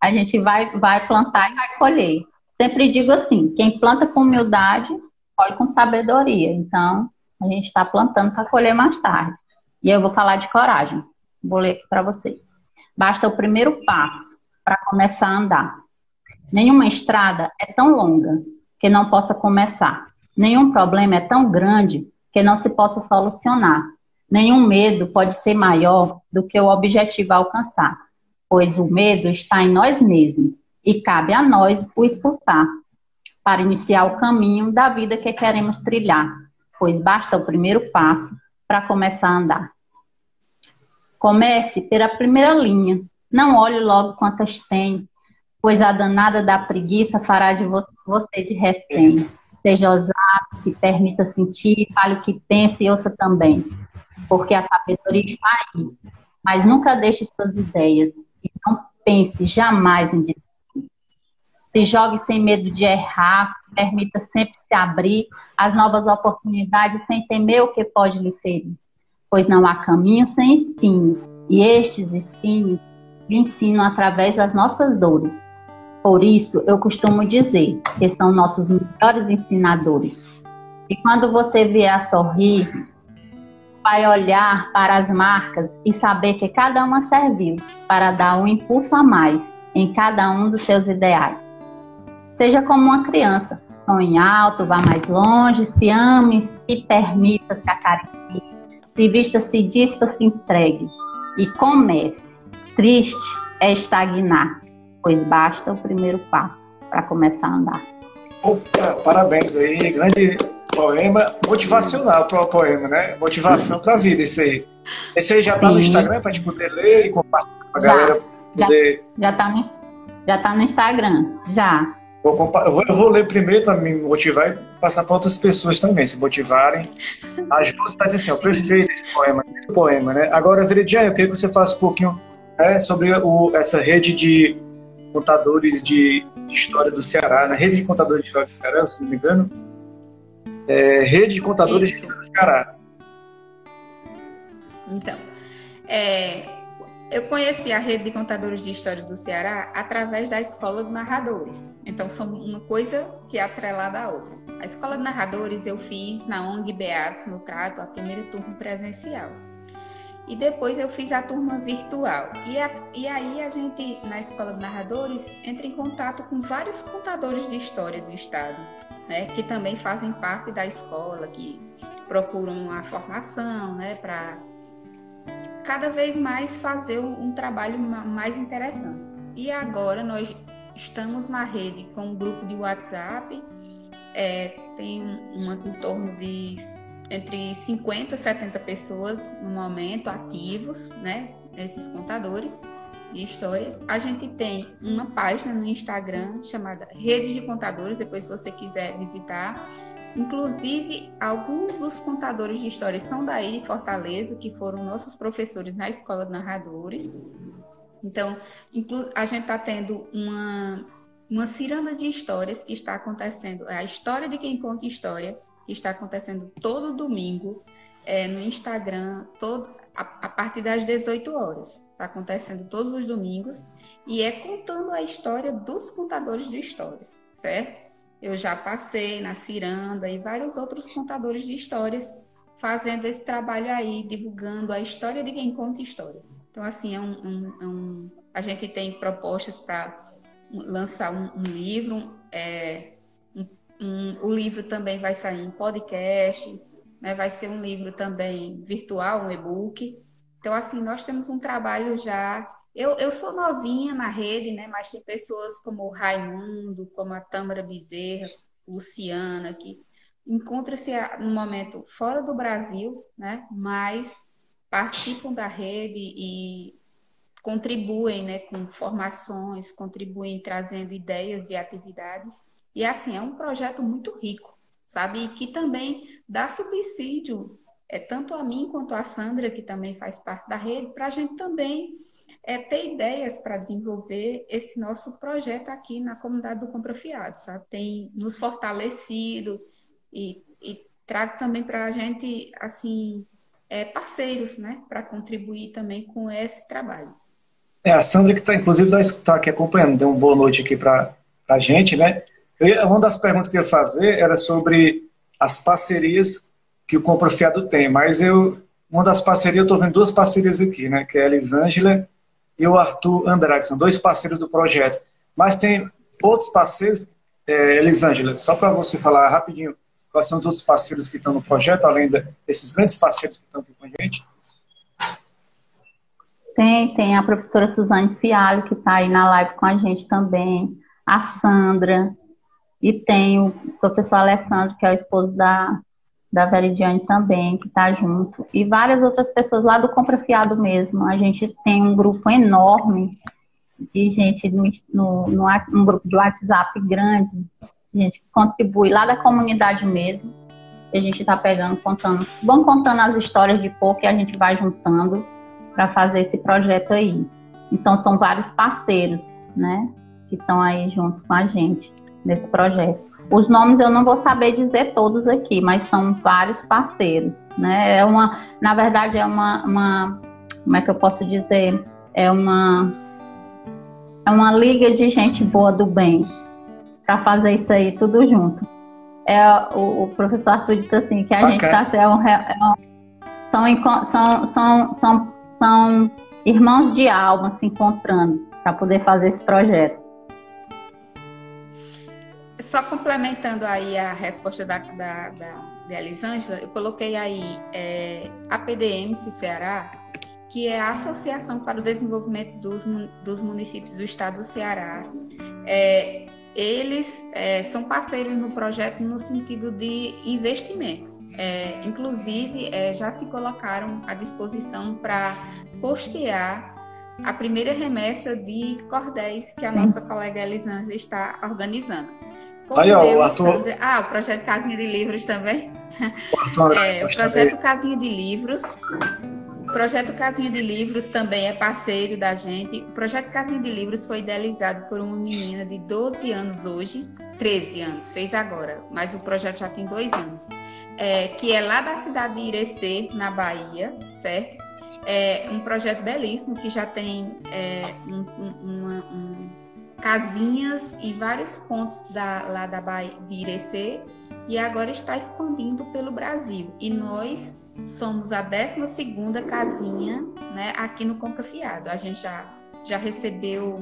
a gente vai, vai plantar e vai colher. Sempre digo assim, quem planta com humildade, colhe com sabedoria. Então, a gente está plantando para colher mais tarde. E eu vou falar de coragem. Vou ler aqui para vocês. Basta o primeiro passo para começar a andar. Nenhuma estrada é tão longa que não possa começar. Nenhum problema é tão grande que não se possa solucionar. Nenhum medo pode ser maior do que o objetivo a alcançar, pois o medo está em nós mesmos e cabe a nós o expulsar para iniciar o caminho da vida que queremos trilhar, pois basta o primeiro passo para começar a andar. Comece pela primeira linha, não olhe logo quantas tem, pois a danada da preguiça fará de você de refém. Seja ousado, se permita sentir, fale o que pensa e ouça também, porque a sabedoria está aí. Mas nunca deixe suas ideias e não pense jamais em desistir. Se jogue sem medo de errar, se permita sempre se abrir às novas oportunidades sem temer o que pode lhe ferir. Pois não há caminho sem espinhos, e estes espinhos lhe ensinam através das nossas dores. Por isso, eu costumo dizer que são nossos melhores ensinadores. E quando você vier a sorrir, vai olhar para as marcas e saber que cada uma serviu para dar um impulso a mais em cada um dos seus ideais. Seja como uma criança, sonhe alto, vá mais longe, se ame, se permita se acariciar, se vista-se disso, se entregue e comece. Triste é estagnar, pois basta o primeiro passo para começar a andar. Opa, parabéns aí, grande poema motivacional para o poema, né? Motivação para a vida, esse aí. Esse aí já está no Instagram para a gente poder ler e compartilhar para a galera poder. Já está no, já tá no Instagram, já. Vou, eu, vou, eu vou ler primeiro para me motivar e passar para outras pessoas também, se motivarem. A Júlia está dizendo assim, ó, perfeito esse poema, esse poema, né? Agora, Veridiane, eu queria que você falasse um pouquinho né, sobre o, essa rede de contadores de, de, história do Ceará, né? Rede de contadores de história do Ceará, se não me engano. É, rede de contadores Isso. de história do Ceará. Então, é, eu conheci a rede de contadores de história do Ceará através da escola de narradores. Então, são uma coisa que é atrelada à outra. A escola de narradores eu fiz na ONG Beatos, no Trato, a primeira turma presencial. E depois eu fiz a turma virtual. E, a, e aí a gente, na escola de narradores, entra em contato com vários contadores de história do Estado, né, que também fazem parte da escola, que procuram a formação né, para cada vez mais fazer um, trabalho mais interessante. E agora nós estamos na rede com um grupo de WhatsApp, é, tem uma, em torno de entre 50 e 70 pessoas no momento ativos, né, esses contadores de histórias. A gente tem uma página no Instagram chamada Rede de Contadores, depois se você quiser visitar Inclusive, alguns dos contadores de histórias são daí de Fortaleza, que foram nossos professores na Escola de Narradores. Então, a gente está tendo uma, uma ciranda de histórias que está acontecendo. É a história de quem conta história, que está acontecendo todo domingo é, no Instagram, todo, a, a partir das 18 horas. Está acontecendo todos os domingos. E é contando a história dos contadores de histórias, certo? Eu já passei na Ciranda e vários outros contadores de histórias fazendo esse trabalho aí, divulgando a história de quem conta história. Então, assim, é um, um, é um a gente tem propostas para lançar um, um livro. É, o livro também vai sair em podcast, né, vai ser um livro também virtual, um e-book. Então, assim, nós temos um trabalho já eu, eu sou novinha na rede, né? Mas tem pessoas como o Raimundo, como a Tâmara Bezerra, Luciana, que encontram-se no momento fora do Brasil, né? Mas participam da rede e contribuem, né? Com formações, contribuem trazendo ideias e atividades. E assim é um projeto muito rico, sabe? E que também dá subsídio é tanto a mim quanto a Sandra, que também faz parte da rede, para a gente também é ter ideias para desenvolver esse nosso projeto aqui na comunidade do Compra Fiado, sabe? Tem nos fortalecido e, e trago também para a gente, assim, é, parceiros, né? Para contribuir também com esse trabalho. É, a Sandra que está, inclusive, está tá aqui acompanhando, deu uma boa noite aqui para a gente, né? Uma das perguntas que eu ia fazer era sobre as parcerias que o Compra Fiado tem, mas eu, uma das parcerias, eu estou vendo duas parcerias aqui, né? Que é a Elisângela e o Arthur Andrade, são dois parceiros do projeto. Mas tem outros parceiros, é, Elisângela, só para você falar rapidinho, Quais são os outros parceiros que estão no projeto, além desses grandes parceiros que estão aqui com a gente? Tem, tem a professora Suzane Fialho, que está aí na live com a gente também, a Sandra, e tem o professor Alessandro, que é o esposo da, da Veridiane também, que está junto, e várias outras pessoas lá do Compra Fiado mesmo. A gente tem um grupo enorme de gente no, no, um grupo de WhatsApp grande, gente que contribui lá da comunidade mesmo. A gente está pegando, contando, vão contando as histórias de pouco e a gente vai juntando para fazer esse projeto aí. Então são vários parceiros, né, que estão aí junto com a gente nesse projeto. Os nomes eu não vou saber dizer todos aqui, mas são vários parceiros, né? É uma, na verdade é uma, uma como é que eu posso dizer? É uma é uma liga de gente boa do bem para fazer isso aí tudo junto. É o, o professor Arthur disse assim que a okay. gente está é um, é um, são, são, são, são, são irmãos de alma se encontrando para poder fazer esse projeto. Só complementando aí a resposta da, da, da, da Elisângela, eu coloquei aí é, a PDMC Ceará, que é a Associação para o Desenvolvimento dos, dos Municípios do Estado do Ceará. É, eles é, são parceiros no projeto no sentido de investimento. É, inclusive, é, já se colocaram à disposição para postear a primeira remessa de cordéis que a nossa colega Elisângela está organizando. Como Aí, ó, o Arthur... Ah, o projeto Casinha de Livros também. O, Arthur, é, o projeto Casinha de Livros o projeto Casinha de Livros também é parceiro da gente. O projeto Casinha de Livros foi idealizado por uma menina de 12 anos hoje, 13 anos, fez agora, mas o projeto já tem dois anos, é, que é lá da cidade de Irecê, na Bahia, certo? É um projeto belíssimo que já tem é, um, um, uma, um, casinhas e vários pontos da, lá da Bahia de Irecê e agora está expandindo pelo Brasil. E nós somos a 12 casinha né, aqui no Compra Fiado. A gente já, já recebeu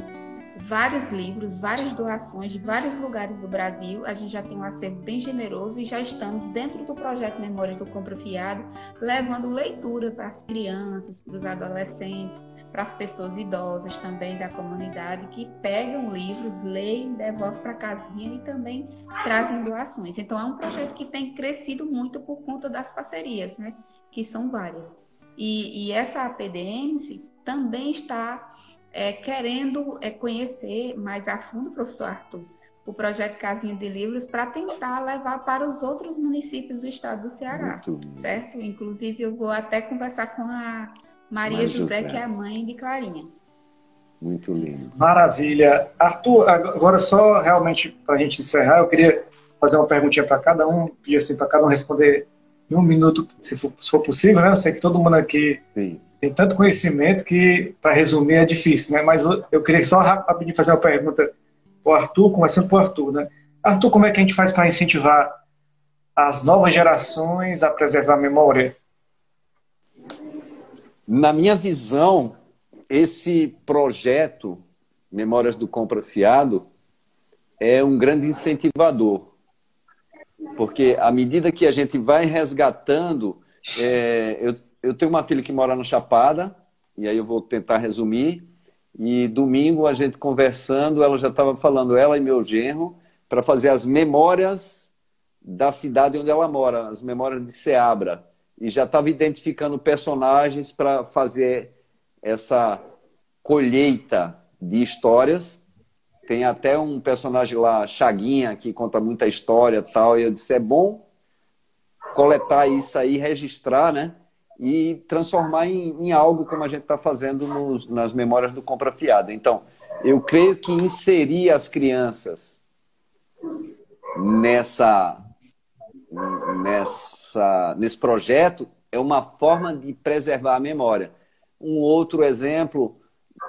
vários livros, várias doações de vários lugares do Brasil. A gente já tem um acervo bem generoso e já estamos dentro do projeto Memórias do Compra Fiado, levando leitura para as crianças, para os adolescentes, para as pessoas idosas também da comunidade que pegam livros, leem, devolvem para a casinha e também trazem doações. Então é um projeto que tem crescido muito por conta das parcerias, né? Que são várias. E, e essa APDMC também está é, querendo é, conhecer mais a fundo, professor Arthur, o projeto Casinha de Livros para tentar levar para os outros municípios do estado do Ceará, certo? Inclusive, eu vou até conversar com a Maria José, José, que é a mãe de Clarinha. Muito lindo. Maravilha. Arthur, agora só realmente para a gente encerrar, eu queria fazer uma perguntinha para cada um, pedir assim para cada um responder em um minuto, se for, se for possível, né? Eu sei que todo mundo aqui Sim tem tanto conhecimento que, para resumir, é difícil, né? Mas eu queria só rapidinho fazer uma pergunta para o Arthur, começando por Arthur, né? Arthur, como é que a gente faz para incentivar as novas gerações a preservar a memória? Na minha visão, esse projeto Memórias do Compra Fiado é um grande incentivador, porque à medida que a gente vai resgatando, é, eu eu tenho uma filha que mora na Chapada, e aí eu vou tentar resumir. E domingo a gente conversando, ela já estava falando, ela e meu genro, para fazer as memórias da cidade onde ela mora, as memórias de Seabra. E já estava identificando personagens para fazer essa colheita de histórias. Tem até um personagem lá, Chaguinha, que conta muita história tal. E eu disse: é bom coletar isso aí, registrar, né? E transformar em, em algo como a gente está fazendo nos, nas memórias do Compra Fiada. Então, eu creio que inserir as crianças nessa, nessa, nesse projeto é uma forma de preservar a memória. Um outro exemplo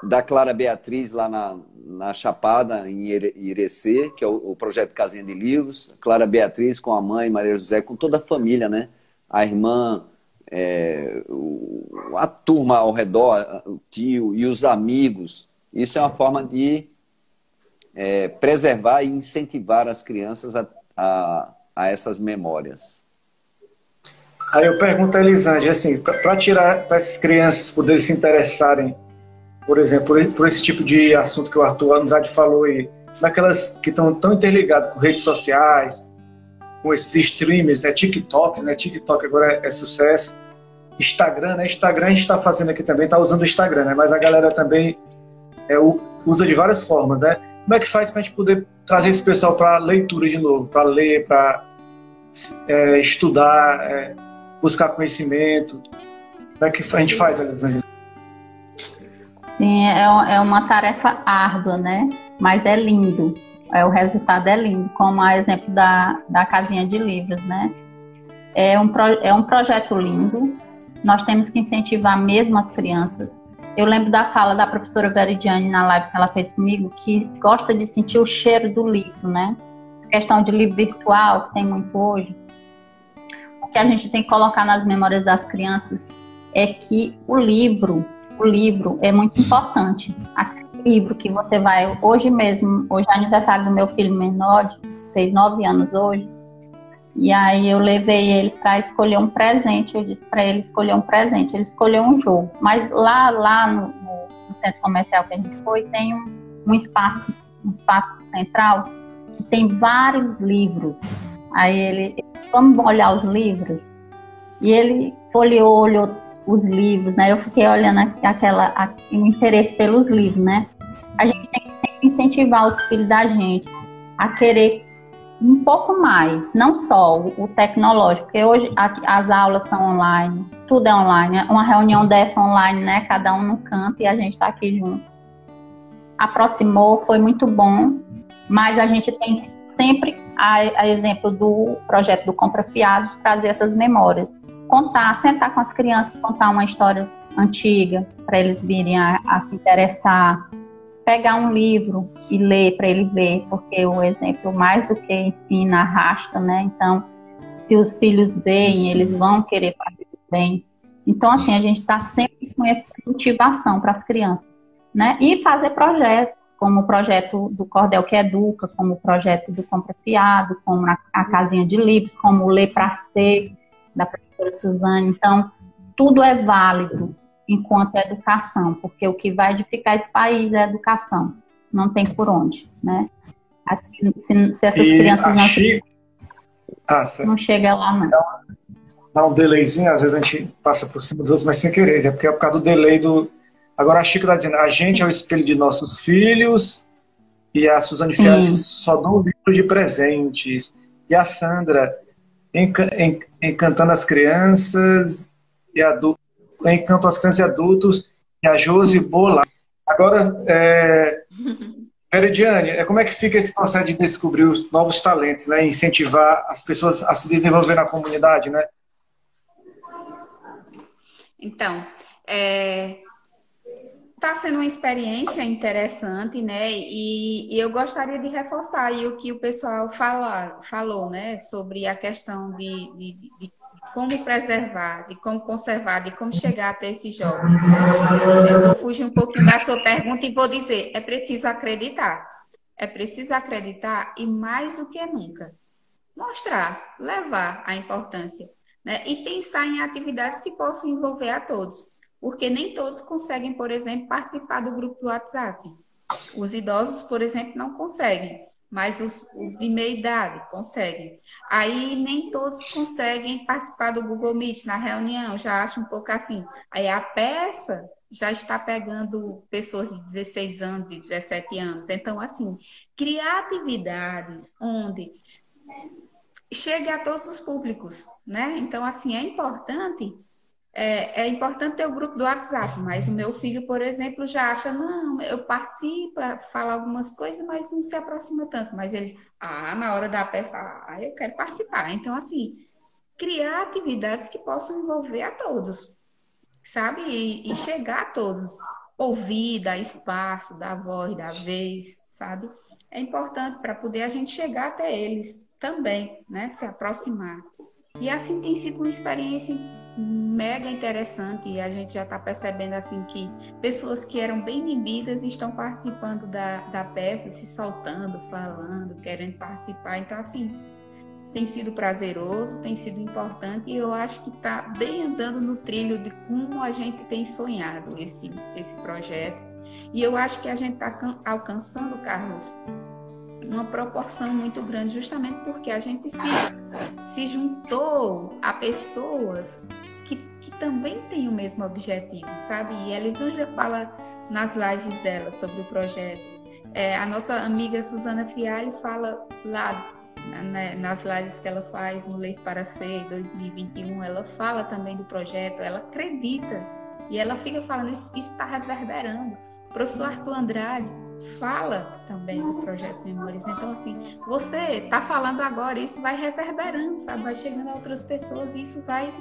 da Clara Beatriz lá na, na Chapada, em Irecê, que é o, o projeto Casinha de Livros. Clara Beatriz com a mãe, Maria José, com toda a família, né? A irmã é, a turma ao redor, o tio e os amigos. Isso é uma forma de é, preservar e incentivar as crianças a, a, a essas memórias. Aí eu pergunto a Elisângela, assim, para tirar, para essas crianças poderem se interessarem, por exemplo, por, por, esse tipo de assunto que o Arthur Andrade falou aí, naquelas que estão tão interligadas com redes sociais, com esses streamers, né, TikTok, né, TikTok agora é, é sucesso, Instagram, né, Instagram a gente está fazendo aqui também, está usando o Instagram, né, mas a galera também é, usa de várias formas, né, como é que faz para a gente poder trazer esse pessoal para leitura de novo, para ler, para é, estudar, é, buscar conhecimento? Como é que a gente faz, Elisângela? Sim, é, é uma tarefa árdua, né? Mas é lindo. É, o resultado é lindo, como a exemplo da, da casinha de livros, né? É um, pro, é um projeto lindo. Nós temos que incentivar mesmo as crianças. Eu lembro da fala da professora Veridiane na live que ela fez comigo, que gosta de sentir o cheiro do livro, né? A questão de livro virtual, que tem muito hoje, o que a gente tem que colocar nas memórias das crianças é que o livro, o livro é muito importante. Aquele livro que você vai, hoje mesmo, hoje é aniversário do meu filho menor, fez nove anos hoje, e aí eu levei ele para escolher um presente. Eu disse para ele escolher um presente. Ele escolheu um jogo. Mas lá, lá no, no centro comercial que a gente foi, tem um, um, espaço, um espaço central que tem vários livros. Aí ele, vamos olhar os livros. E ele folheou, olhou os livros, né? Eu fiquei olhando aquela, o interesse pelos livros, né? A gente tem que incentivar os filhos da gente a querer um pouco mais, não só o, tecnológico, porque hoje as aulas são online, tudo é online, uma reunião dessa online, né? Cada um no canto e a gente está aqui junto. Aproximou, foi muito bom, mas a gente tem sempre, a, a exemplo do projeto do Compra Fiados, trazer essas memórias. Contar, sentar com as crianças, contar uma história antiga, para eles virem a, a se interessar, pegar um livro e ler para ele ver, porque o exemplo mais do que ensina arrasta, né? Então, se os filhos veem, eles vão querer fazer bem. Então, assim, a gente está sempre com essa motivação para as crianças, né? E fazer projetos, como o projeto do Cordel que Educa, como o projeto do Compra Fiado, como a, a Casinha de Livros, como o Ler para Ser, da professora Suzane. Então, tudo é válido, enquanto educação, porque o que vai edificar esse país é a educação, não tem por onde, né? Assim, se, se, essas e crianças não, Chico... ah, não chega lá, não. Dá um delayzinho, às vezes a gente passa por cima dos outros, mas sem querer, é porque é por causa do delay do... Agora a Chico está dizendo, a gente é o espelho de nossos filhos, e a Suzane Fiat só dá um livro de presentes, e a Sandra, encantando as crianças e adultos em campo as crianças e adultos, e a Josi Bola. Agora, é, Veridiane, é, como é que fica esse processo de descobrir os novos talentos, né? incentivar as pessoas a se desenvolver na comunidade, né? Então, é, Está sendo uma experiência interessante, né? E, e, eu gostaria de reforçar aí o que o pessoal fala, falou, né? Sobre a questão de, de, de como preservar, de como conservar, de como chegar até esses jovens. Eu vou fugir um pouquinho da sua pergunta e vou dizer: é preciso acreditar. É preciso acreditar e mais do que nunca mostrar, levar a importância né? e pensar em atividades que possam envolver a todos, porque nem todos conseguem, por exemplo, participar do grupo do WhatsApp. Os idosos, por exemplo, não conseguem mas os, os, de meia idade conseguem. Aí nem todos conseguem participar do Google Meet na reunião, já acho um pouco assim. Aí a peça já está pegando pessoas de 16 anos e 17 anos. Então, assim, criar atividades onde chegue a todos os públicos, né? Então, assim, é importante é, é, importante ter o grupo do WhatsApp, mas o meu filho, por exemplo, já acha, não, eu participo, falo algumas coisas, mas não se aproxima tanto. Mas ele, ah, na hora da peça, ah, eu quero participar. Então, assim, criar atividades que possam envolver a todos, sabe? E, e chegar a todos. Ouvir, dar espaço, dar voz, dar vez, sabe? É importante para poder a gente chegar até eles também, né? Se aproximar. E assim tem sido uma experiência mega interessante e a gente já está percebendo assim que pessoas que eram bem inibidas estão participando da, da peça, se soltando, falando, querendo participar. Então, assim, tem sido prazeroso, tem sido importante e eu acho que está bem andando no trilho de como a gente tem sonhado esse, esse projeto. E eu acho que a gente está alcançando, Carlos, uma proporção muito grande, justamente porque a gente se, se juntou a pessoas que, que também têm o mesmo objetivo, sabe? E a Elisângela fala nas lives dela sobre o projeto. É, a nossa amiga Suzana Fialho fala lá né, nas lives que ela faz no Ler para Ser 2021, ela fala também do projeto, ela acredita e ela fica falando, isso está reverberando. O professor Arthur Andrade fala também do projeto Memórias. Então, assim, você está falando agora, isso vai reverberando, sabe? Vai chegando a outras pessoas e isso vai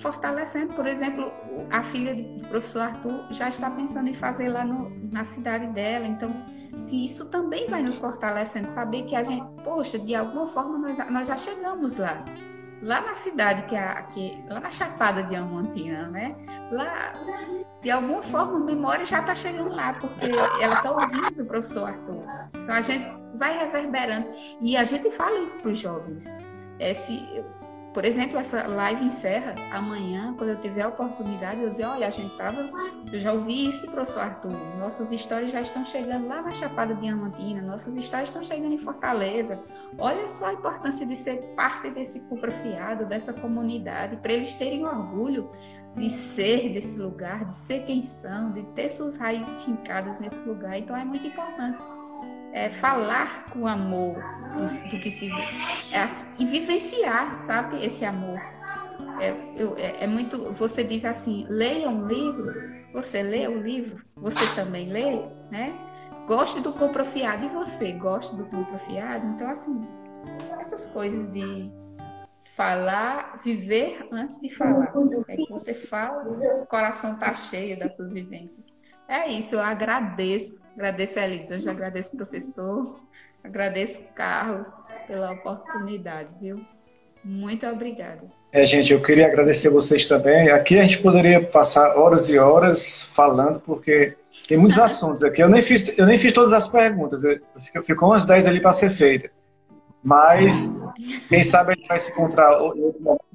fortalecendo. Por exemplo, a filha do professor Arthur já está pensando em fazer lá no, na cidade dela. Então, se isso também vai nos fortalecendo, saber que a gente, poxa, de alguma forma nós, nós já chegamos lá. Lá na cidade, que é, que, lá na Chapada Diamantina, né? Lá, de alguma forma, a memória já está chegando lá, porque ela está ouvindo o professor Arthur. Então a gente vai reverberando. E a gente fala isso para os jovens. É, se, por exemplo, essa live encerra amanhã, quando eu tiver a oportunidade, eu dizer, olha, a gente tava, eu já ouvi isso do professor Arthur, nossas histórias já estão chegando lá na Chapada Diamantina, nossas histórias estão chegando em Fortaleza. Olha só a importância de ser parte desse cupra fiado, dessa comunidade, para eles terem orgulho de ser desse lugar, de ser quem são, de ter suas raízes fincadas nesse lugar. Então é muito importante é, falar com amor do, do que se é, e vivenciar, sabe, esse amor. É, eu, é, é, muito. Você diz assim: leia um livro. Você lê o livro. Você também lê, né? Goste do comprofiado e você gosta do comprofiado. Então assim, essas coisas de falar, viver antes de falar. É que você fala, o coração tá cheio das suas vivências. É isso, eu agradeço, agradeço a já agradeço o professor, agradeço o Carlos pela oportunidade, viu? Muito obrigada. É, gente, eu queria agradecer vocês também. Aqui a gente poderia passar horas e horas falando, porque tem muitos assuntos aqui. Eu nem fiz, eu nem fiz todas as perguntas, ficou umas 10 ali para ser feita. Mas, quem sabe a gente vai se encontrar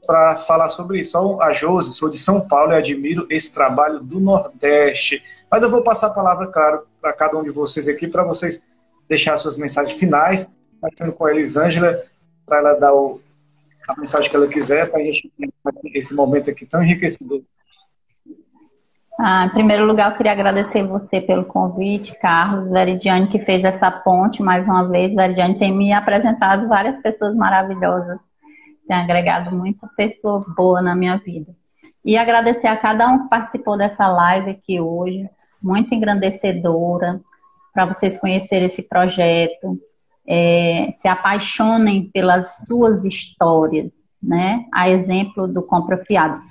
para falar sobre isso. Sou a Josi, sou de São Paulo e admiro esse trabalho do Nordeste. Mas eu vou passar a palavra, claro, para cada um de vocês aqui, para vocês deixar suas mensagens finais, começando com a Elisângela, para ela dar o, a mensagem que ela quiser, para a gente ter esse momento aqui tão enriquecedor. Ah, em primeiro lugar, eu queria agradecer você pelo convite, Carlos, Veridiane, que fez essa ponte mais uma vez. Veridiane tem me apresentado várias pessoas maravilhosas, tem agregado muita pessoa boa na minha vida. E agradecer a cada um que participou dessa live aqui hoje, muito engrandecedora, para vocês conhecerem esse projeto, é, se apaixonem pelas suas histórias, né? A exemplo do Compra Fiado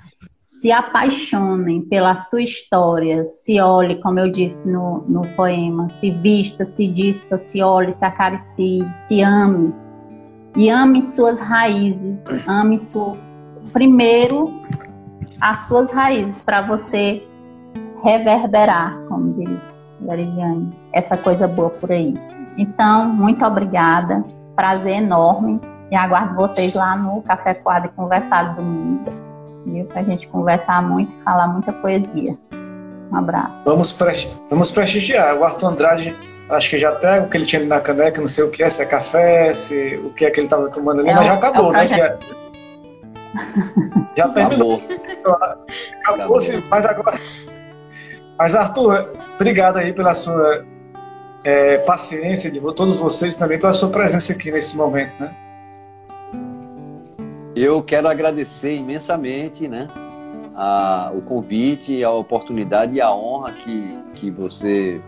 se apaixonem pela sua história, se olhe, como eu disse no, no poema, se vista, se dispa, se olhe, se acaricie, se ame. E ame suas raízes, ame sua, primeiro as suas raízes para você reverberar, como diz Veridiane, essa coisa boa por aí. Então, muito obrigada, prazer enorme e aguardo vocês lá no Café Quadro Conversado domingo viu? Pra gente conversar muito e falar muita poesia. Um abraço. Vamos, presti vamos prestigiar. O Arthur Andrade, acho que já até o que ele tinha na caneca, não sei o que é, se é café, se o que é que ele estava tomando ali, é mas o, já acabou, é né? É... Já terminou. Acabou, sim, mas agora. Mas, Arthur, obrigado aí pela sua é, paciência, de todos vocês também, pela sua presença aqui nesse momento, né? Eu quero agradecer imensamente né, a, o convite, a oportunidade e a honra que, que você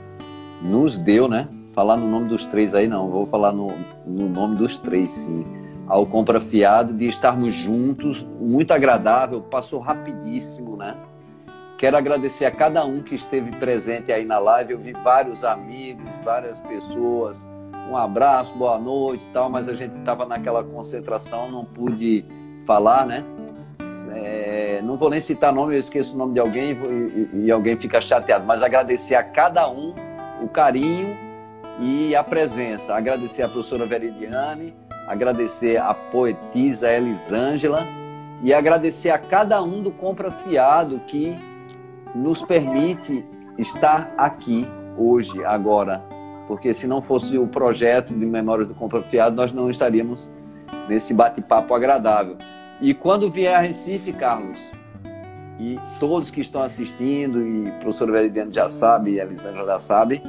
nos deu, né? Falar no nome dos três aí não, vou falar no, no nome dos três, sim. Ao Compra Fiado, de estarmos juntos, muito agradável, passou rapidíssimo, né? Quero agradecer a cada um que esteve presente aí na live. Eu vi vários amigos, várias pessoas. Um abraço, boa noite e tal, mas a gente estava naquela concentração, não pude falar, né? É, não vou nem citar nome, eu esqueço o nome de alguém e, e, alguém fica chateado, mas agradecer a cada um o carinho e a presença. Agradecer a professora Veridiane, agradecer a poetisa Elisângela e agradecer a cada um do Compra Fiado que nos permite estar aqui hoje, agora. Porque se não fosse o projeto de Memórias do Compra Fiado, nós não estaríamos nesse bate-papo agradável. E quando vier a Recife, Carlos, e todos que estão assistindo, e o professor Veridiano já sabe, e a Elisângela já sabe,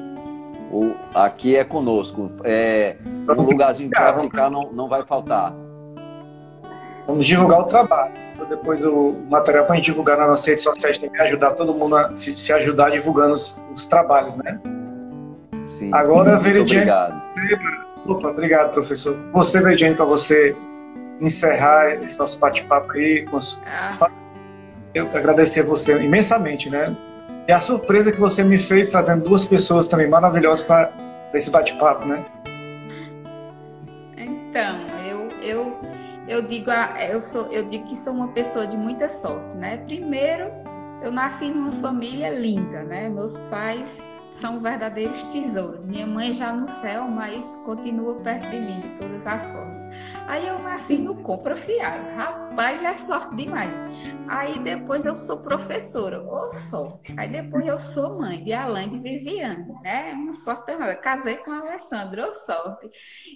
o, aqui é conosco. É, um lugarzinho para ficar não, não vai faltar. Vamos divulgar o trabalho. Depois o material para a gente divulgar nas nossas redes sociais também, ajudar todo mundo a se, se ajudar divulgando os, os, trabalhos, né? Sim, Agora, sim, Veridiane. Obrigado. Opa, obrigado, professor. Você, Veridiane, para você encerrar esse nosso bate-papo aí. Ah. Eu agradecer a você imensamente, né? E a surpresa que você me fez trazendo duas pessoas também maravilhosas para esse bate-papo, né? Então, eu, eu, eu, digo, eu, sou, eu digo que sou uma pessoa de muita sorte, né? Primeiro, eu nasci numa família linda, né? Meus pais são verdadeiros tesouros. Minha mãe já no céu, mas continua perto de mim de todas as formas. Aí eu nasci no compra fiado. Rapaz, é sorte demais. Aí depois eu sou professora, ou sou. Aí depois eu sou mãe de Alain de Viviane, né? Uma sorte danada. Casei com a Alessandra, ou sorte.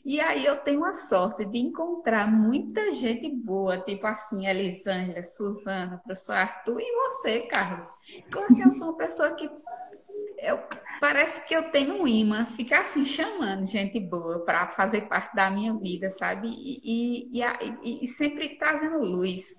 E aí eu tenho a sorte de encontrar muita gente boa, tipo assim, Elisângela, Suzana, professor Arthur e você, Carlos. Então, assim, eu sou uma pessoa que eu Parece que eu tenho um imã, ficar assim chamando gente boa para fazer parte da minha vida, sabe? E, e, e, e, sempre trazendo luz.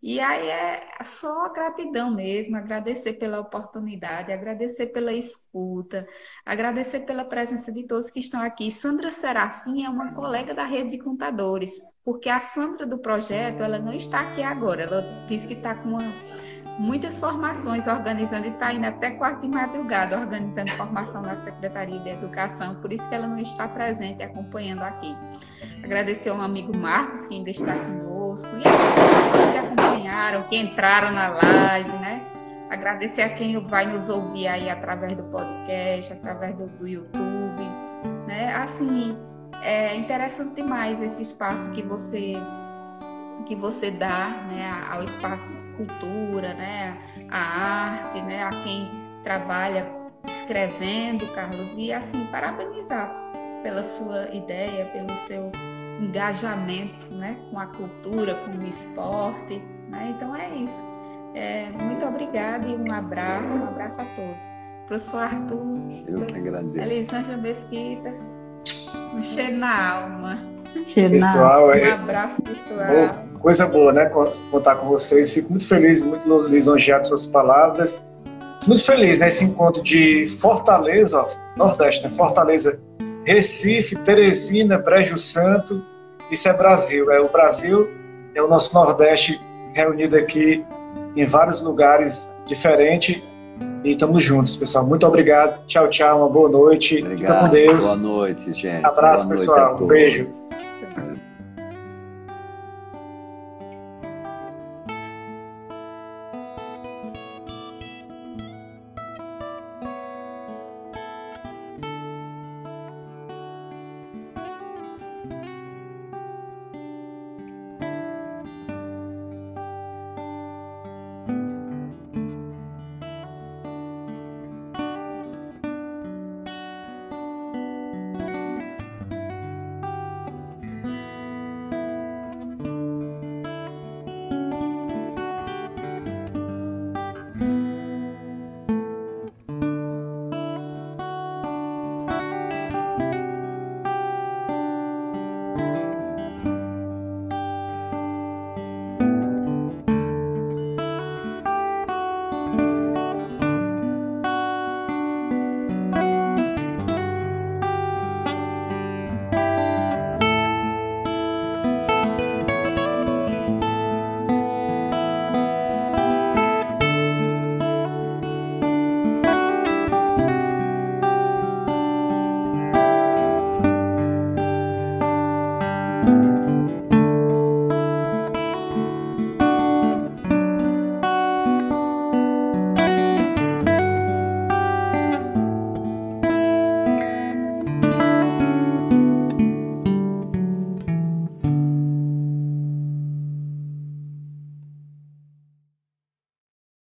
E aí é só gratidão mesmo, agradecer pela oportunidade, agradecer pela escuta, agradecer pela presença de todos que estão aqui. Sandra Serafim é uma colega da rede de contadores, porque a Sandra do projeto, ela não está aqui agora, ela disse que está com uma muitas formações organizando e está indo até quase madrugada organizando formação na Secretaria de Educação, por isso que ela não está presente acompanhando aqui. Agradecer ao amigo Marcos, que ainda está conosco, e as pessoas que acompanharam, que entraram na live, né? Agradecer a quem vai nos ouvir aí através do podcast, através do, do YouTube, né? Assim, é interessante demais esse espaço que você que você dá né, ao espaço cultura, né, a arte, né, a quem trabalha escrevendo, Carlos, e assim parabenizar pela sua ideia, pelo seu engajamento, né, com a cultura, com o esporte, né? Então é isso. É, muito obrigada e um abraço, um abraço a todos. Professor Arthur, Eu que agradeço. Elisângela Mesquita, um cheiro na alma. Cheiro Pessoal, Um é, abraço virtual. Coisa boa, né? Contar com vocês. Fico muito feliz, muito lisonjeado com suas palavras. Muito feliz nesse encontro de Fortaleza, ó, Nordeste, né? Fortaleza, Recife, Teresina, Brejo Santo. Isso é Brasil. É o Brasil, é o nosso Nordeste reunido aqui em vários lugares diferentes. E estamos juntos, pessoal. Muito obrigado. Tchau, tchau. Uma boa noite. Fica com Obrigado. Deus. Boa noite, gente. Abraço, Boa pessoal. Um beijo.